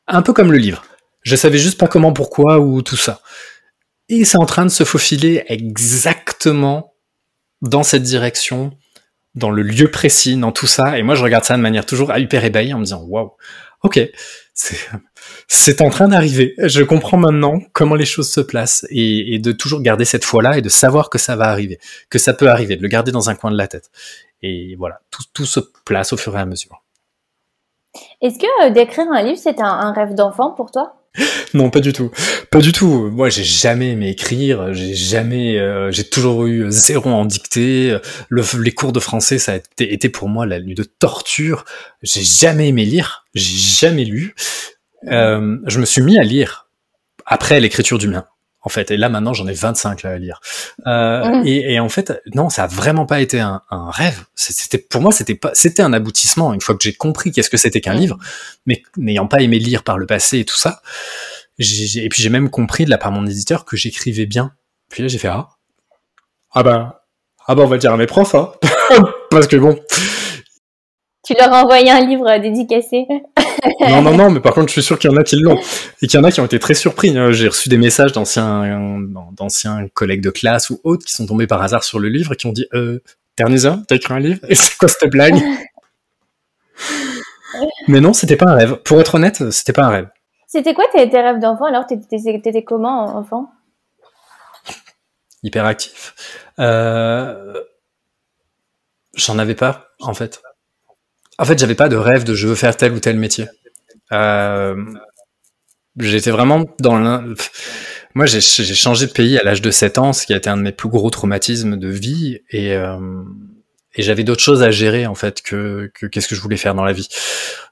Un peu comme le livre. Je savais juste pas comment, pourquoi ou tout ça. Et c'est en train de se faufiler exactement dans cette direction dans le lieu précis, dans tout ça. Et moi, je regarde ça de manière toujours hyper ébahie en me disant, waouh, ok, c'est en train d'arriver. Je comprends maintenant comment les choses se placent et, de toujours garder cette foi-là et de savoir que ça va arriver, que ça peut arriver, de le garder dans un coin de la tête. Et voilà, tout, se place au fur et à mesure.
Est-ce que euh, d'écrire un livre, c'est un rêve d'enfant pour toi?
non, pas du tout. Pas du tout. Moi, j'ai jamais aimé écrire. J'ai jamais, euh, j'ai toujours eu zéro en dictée. Le, les cours de français, ça a été, pour moi la nuit de torture. J'ai jamais aimé lire. J'ai jamais lu. Euh, je me suis mis à lire après l'écriture du mien. En fait. Et là, maintenant, j'en ai 25 là, à lire. Euh, mmh. et, et, en fait, non, ça a vraiment pas été un, un rêve. C'était pour moi, c'était pas, c'était un aboutissement. Une fois que j'ai compris qu'est-ce que c'était qu'un mmh. livre, mais n'ayant pas aimé lire par le passé et tout ça, et puis j'ai même compris de la part de mon éditeur que j'écrivais bien. Puis là, j'ai fait ah, ah bah, ah bah, on va le dire à mes profs, hein, parce que bon.
Tu leur as envoyé un livre dédicacé.
non, non, non, mais par contre, je suis sûr qu'il y en a qui l'ont. Et qu'il y en a qui ont été très surpris. Hein. J'ai reçu des messages d'anciens, d'anciens collègues de classe ou autres qui sont tombés par hasard sur le livre et qui ont dit, euh, t'as écrit un livre? Et c'est quoi cette blague? mais non, c'était pas un rêve. Pour être honnête, c'était pas un rêve.
C'était quoi tes, rêves d'enfant? Alors T'étais comment enfant?
Hyperactif. Euh... J'en avais pas, en fait. En fait, j'avais pas de rêve de je veux faire tel ou tel métier. Euh... J'étais vraiment dans l'un. Moi, j'ai changé de pays à l'âge de 7 ans, ce qui a été un de mes plus gros traumatismes de vie. Et, euh, et j'avais d'autres choses à gérer en fait que qu'est-ce que, je voulais faire dans la vie.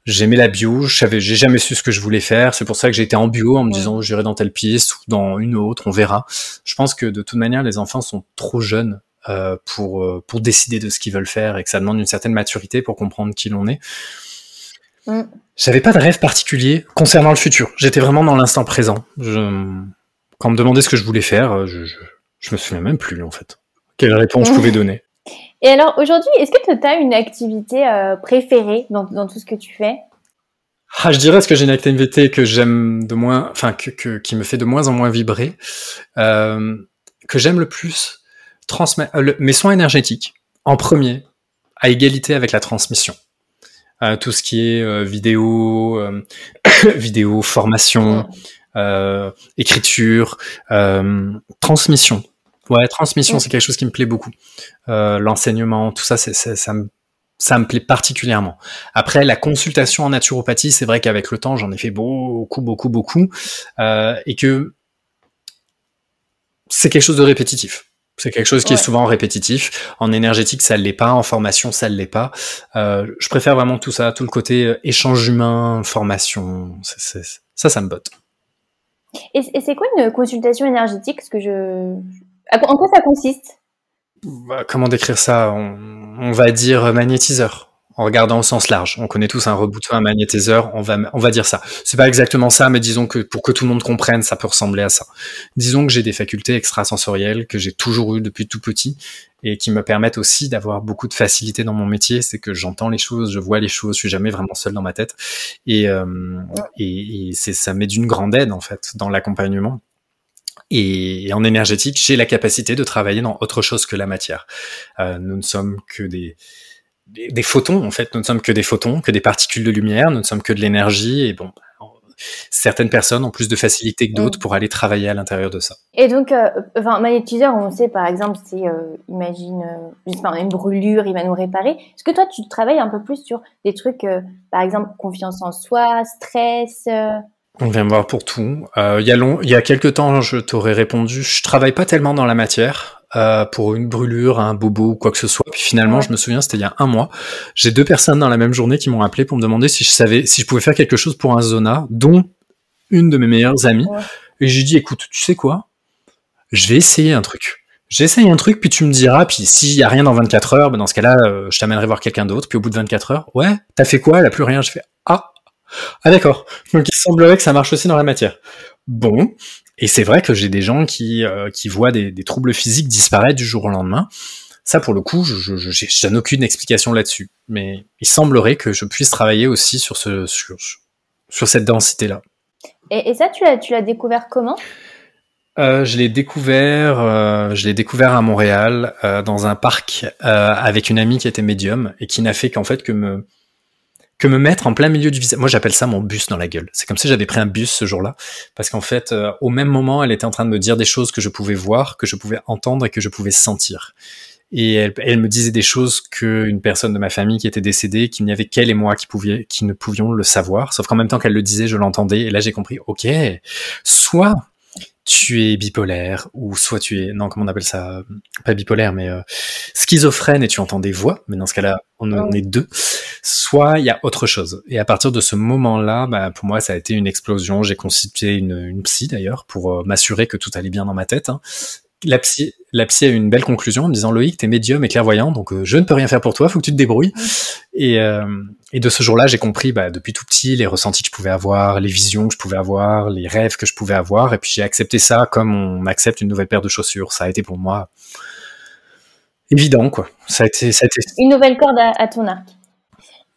J'aimais la bio, j'ai jamais su ce que je voulais faire. C'est pour ça que été en bio en me disant j'irai dans telle piste ou dans une autre, on verra. Je pense que de toute manière les enfants sont trop jeunes euh, pour euh, pour décider de ce qu'ils veulent faire et que ça demande une certaine maturité pour comprendre qui l'on est. Mm. J'avais pas de rêve particulier concernant le futur. J'étais vraiment dans l'instant présent. Je... Quand on me demandait ce que je voulais faire, je, je, je me souviens même plus en fait. Quelle réponse je pouvais donner
et alors aujourd'hui, est-ce que tu as une activité euh, préférée dans, dans, tout ce que tu fais?
Ah, je dirais ce que j'ai une activité que j'aime de moins, enfin que, que, qui me fait de moins en moins vibrer, euh, que j'aime le plus, transmettre euh, mes soins énergétiques en premier, à égalité avec la transmission. Euh, tout ce qui est euh, vidéo, vidéo, formation, écriture, transmission. Ouais, transmission, c'est quelque chose qui me plaît beaucoup. Euh, L'enseignement, tout ça, c'est, ça, me, ça me plaît particulièrement. Après, la consultation en naturopathie, c'est vrai qu'avec le temps, j'en ai fait beaucoup, beaucoup, beaucoup, euh, et que c'est quelque chose de répétitif. C'est quelque chose qui est souvent répétitif. En énergétique, ça l'est pas. En formation, ça l'est pas. Euh, je préfère vraiment tout ça, tout le côté euh, échange humain, formation. ça, ça me botte.
Et, et c'est quoi une consultation énergétique Parce que je, en quoi ça consiste?
Bah, Comment décrire ça? On, va dire magnétiseur. En regardant au sens large, on connaît tous un rebouton, un magnétiseur, on va, on va dire ça. C'est pas exactement ça, mais disons que pour que tout le monde comprenne, ça peut ressembler à ça. Disons que j'ai des facultés extrasensorielles que j'ai toujours eues depuis tout petit et qui me permettent aussi d'avoir beaucoup de facilité dans mon métier. C'est que j'entends les choses, je vois les choses, je suis jamais vraiment seul dans ma tête et, euh, et, c'est ça met d'une grande aide en fait dans l'accompagnement. Et, en énergétique, j'ai la capacité de travailler dans autre chose que la matière. Euh, nous ne sommes que des, des, photons, en fait. Nous ne sommes que des photons, que des particules de lumière. Nous ne sommes que de l'énergie. Et bon, certaines personnes ont plus de facilité que d'autres mm. pour aller travailler à l'intérieur de ça.
Et donc, euh, enfin, magnétiseur, on sait par exemple, c'est, euh, imagine, euh, une brûlure, il va nous réparer. Est-ce que toi, tu travailles un peu plus sur des trucs, euh, par exemple, confiance en soi, stress
on vient me voir pour tout. Euh, il y a long, il y a quelques temps, je t'aurais répondu. Je travaille pas tellement dans la matière euh, pour une brûlure, un bobo ou quoi que ce soit. Puis finalement, je me souviens, c'était il y a un mois. J'ai deux personnes dans la même journée qui m'ont appelé pour me demander si je savais, si je pouvais faire quelque chose pour un zona, dont une de mes meilleures amies. Et j'ai dit, écoute, tu sais quoi? Je vais essayer un truc. J'essaye un truc, puis tu me diras, puis s'il y a rien dans 24 heures, ben dans ce cas-là, euh, je t'amènerai voir quelqu'un d'autre. Puis au bout de 24 heures, ouais, t'as fait quoi? Elle a plus rien. Je fais, ah, ah d'accord. Donc il semblerait que ça marche aussi dans la matière. Bon, et c'est vrai que j'ai des gens qui, euh, qui voient des, troubles physiques disparaître du jour au lendemain. Ça, pour le coup, je, je, je n'ai aucune explication là-dessus. Mais il semblerait que je puisse travailler aussi sur, ce, sur, sur cette densité-là.
Et, et, ça, tu l'as, tu l'as découvert comment?
Euh, je l'ai découvert, euh, je l'ai découvert à Montréal euh, dans un parc euh, avec une amie qui était médium et qui n'a fait qu'en fait que me que me mettre en plein milieu du visage. Moi, j'appelle ça mon bus dans la gueule. C'est comme si j'avais pris un bus ce jour-là, parce qu'en fait, euh, au même moment, elle était en train de me dire des choses que je pouvais voir, que je pouvais entendre et que je pouvais sentir. Et elle, elle me disait des choses qu'une personne de ma famille qui était décédée, qu'il n'y avait qu'elle et moi qui qui ne pouvions le savoir. Sauf qu'en même temps qu'elle le disait, je l'entendais. Et là, j'ai compris, ok, soit tu es bipolaire ou soit tu es non comment on appelle ça pas bipolaire mais euh, schizophrène et tu entends des voix mais dans ce cas-là on, on est deux soit il y a autre chose. Et à partir de ce moment-là bah, pour moi ça a été une explosion. J'ai constitué une, une psy d'ailleurs pour euh, m'assurer que tout allait bien dans ma tête hein. La psy, la psy a eu une belle conclusion en me disant Loïc, t'es médium et clairvoyant, donc euh, je ne peux rien faire pour toi, faut que tu te débrouilles. Et, euh, et de ce jour-là, j'ai compris bah, depuis tout petit les ressentis que je pouvais avoir, les visions que je pouvais avoir, les rêves que je pouvais avoir, et puis j'ai accepté ça comme on accepte une nouvelle paire de chaussures. Ça a été pour moi évident, quoi. Ça a été, ça a été...
une nouvelle corde à, à ton arc.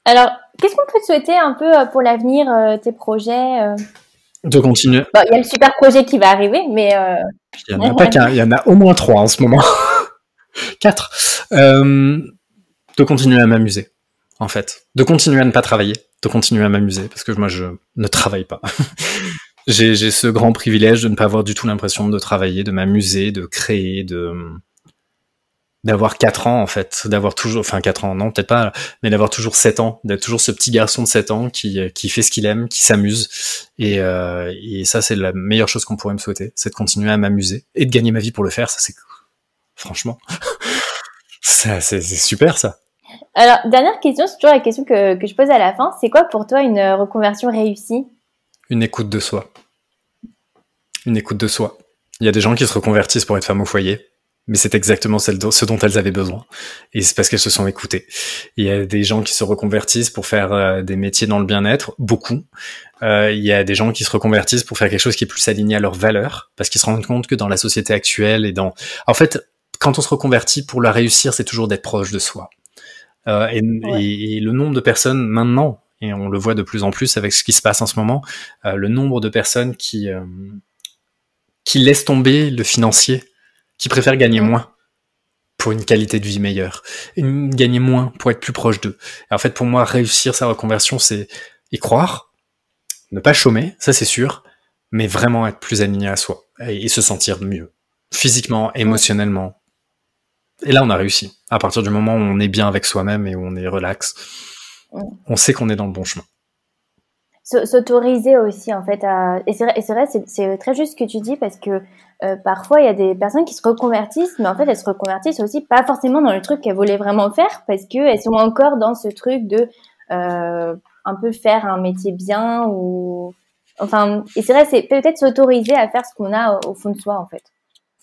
Alors, qu'est-ce qu'on peut te souhaiter un peu euh, pour l'avenir, euh, tes projets
De continuer.
Bon, il y a le super projet qui va arriver, mais euh,
Il y en a pas qu'un, il y en a au moins trois en ce moment. Quatre. Euh, de continuer à m'amuser, en fait. De continuer à ne pas travailler. De continuer à m'amuser, parce que moi, je ne travaille pas. j'ai, j'ai ce grand privilège de ne pas avoir du tout l'impression de travailler, de m'amuser, de créer, de d'avoir quatre ans en fait, d'avoir toujours, enfin quatre ans, non peut-être pas, mais d'avoir toujours sept ans, d'être toujours ce petit garçon de sept ans qui, qui fait ce qu'il aime, qui s'amuse, et, euh, et ça c'est la meilleure chose qu'on pourrait me souhaiter, c'est de continuer à m'amuser et de gagner ma vie pour le faire, ça c'est franchement, ça c'est c'est super ça.
alors dernière question, c'est toujours la question que, que je pose à la fin. C'est quoi pour toi une euh, reconversion réussie?
Une écoute de soi, une écoute de soi. Il y a des gens qui se reconvertissent pour être femme au foyer, mais c'est exactement celle ce dont elles avaient besoin. Et c'est parce qu'elles se sont écoutées. Il y a des gens qui se reconvertissent pour faire euh, des métiers dans le bien-être, beaucoup. Euh, il y a des gens qui se reconvertissent pour faire quelque chose qui est plus aligné à leurs valeurs, parce qu'ils se rendent compte que dans la société actuelle et dans... En fait, quand on se reconvertit pour la réussir, c'est toujours d'être proche de soi. Euh, et,
Ouais.
et- et le nombre de personnes maintenant, et on le voit de plus en plus avec ce qui se passe en ce moment, euh, le nombre de personnes qui, euh, qui laissent tomber le financier qui préfèrent gagner
Mm.
moins pour une qualité de vie meilleure, gagner moins pour être plus proche d'eux. Et en fait, pour moi, réussir sa reconversion, c'est y croire, ne pas chômer, ça c'est sûr, mais vraiment être plus aligné à soi et, et se sentir mieux, physiquement, émotionnellement. Et là, on a réussi. À partir du moment où on est bien avec soi-même et où on est relax,
Mm.
on sait qu'on est dans le bon chemin.
S'autoriser aussi en fait à... Et c'est vrai, c'est très juste ce que tu dis parce que euh, parfois il y a des personnes qui se reconvertissent, mais en fait elles se reconvertissent aussi pas forcément dans le truc qu'elles voulaient vraiment faire parce que elles sont encore dans ce truc de euh, un peu faire un métier bien ou enfin et c'est vrai c'est peut-être s'autoriser à faire ce qu'on a au, au fond de soi en fait.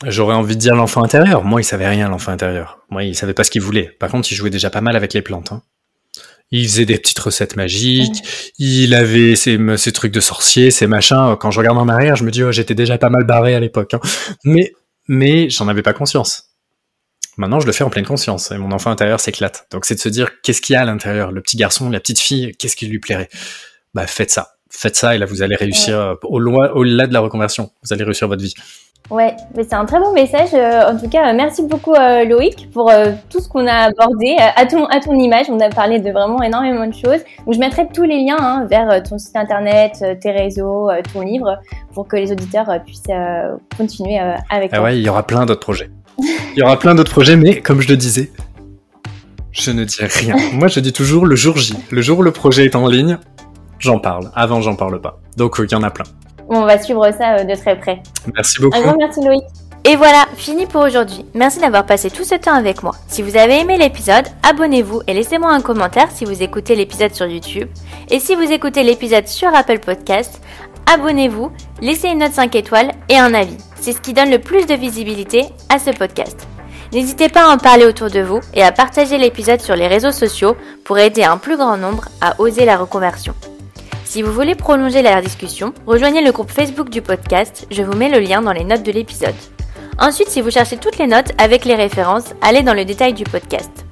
J'aurais envie de dire l'enfant intérieur. Moi, il savait rien, l'enfant intérieur. Moi, il savait pas ce qu'il voulait. Par contre, il jouait déjà pas mal avec les plantes. hein. Il faisait des petites recettes magiques. Il avait ses, ses trucs de sorcier, ses machins. Quand je regarde en arrière, je me dis, oh, j'étais déjà pas mal barré à l'époque. hein. Mais, mais j'en avais pas conscience. Maintenant, je le fais en pleine conscience. Et mon enfant intérieur s'éclate. Donc, c'est de se dire, qu'est-ce qu'il y a à l'intérieur? Le petit garçon, la petite fille, qu'est-ce qui lui plairait? Bah, faites ça. Faites ça et là, vous allez réussir euh, au loin, au-delà de la reconversion. Vous allez réussir votre vie.
Ouais, mais c'est un très bon message. Euh, en tout cas, euh, merci beaucoup euh, Loïc pour tout ce qu'on a abordé à ton à ton image. On a parlé de vraiment énormément de choses. Donc je mettrai tous les liens hein, vers ton site internet, tes réseaux, ton livre, pour que les auditeurs puissent euh, continuer euh, avec
Ah
toi.
ouais, il y aura plein d'autres projets. Il y aura plein d'autres projets, mais comme je le disais, je ne dis rien. Moi, je dis toujours le jour J. Le jour où le projet est en ligne, j'en parle. Avant, j'en parle pas. Donc, il y en a plein.
On va suivre ça euh, de très près.
Merci
Un
beaucoup.
grand merci Loïc. Et voilà, fini pour aujourd'hui. Merci d'avoir passé tout ce temps avec moi. Si vous avez aimé l'épisode, abonnez-vous et laissez-moi un commentaire si vous écoutez l'épisode sur YouTube. Et si vous écoutez l'épisode sur Apple Podcast, abonnez-vous, laissez une note 5 étoiles et un avis. C'est ce qui donne le plus de visibilité à ce podcast. N'hésitez pas à en parler autour de vous et à partager l'épisode sur les réseaux sociaux pour aider un plus grand nombre à oser la reconversion. Si vous voulez prolonger la discussion, rejoignez le groupe Facebook du podcast, je vous mets le lien dans les notes de l'épisode. Ensuite, si vous cherchez toutes les notes avec les références, allez dans le détail du podcast.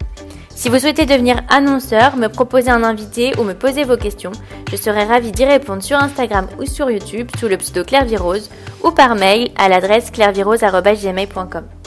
Si vous souhaitez devenir annonceur, me proposer un invité ou me poser vos questions, je serai ravie d'y répondre sur Instagram ou sur YouTube sous le pseudo Claire Virose ou par mail à l'adresse clairevirose.gmail.com.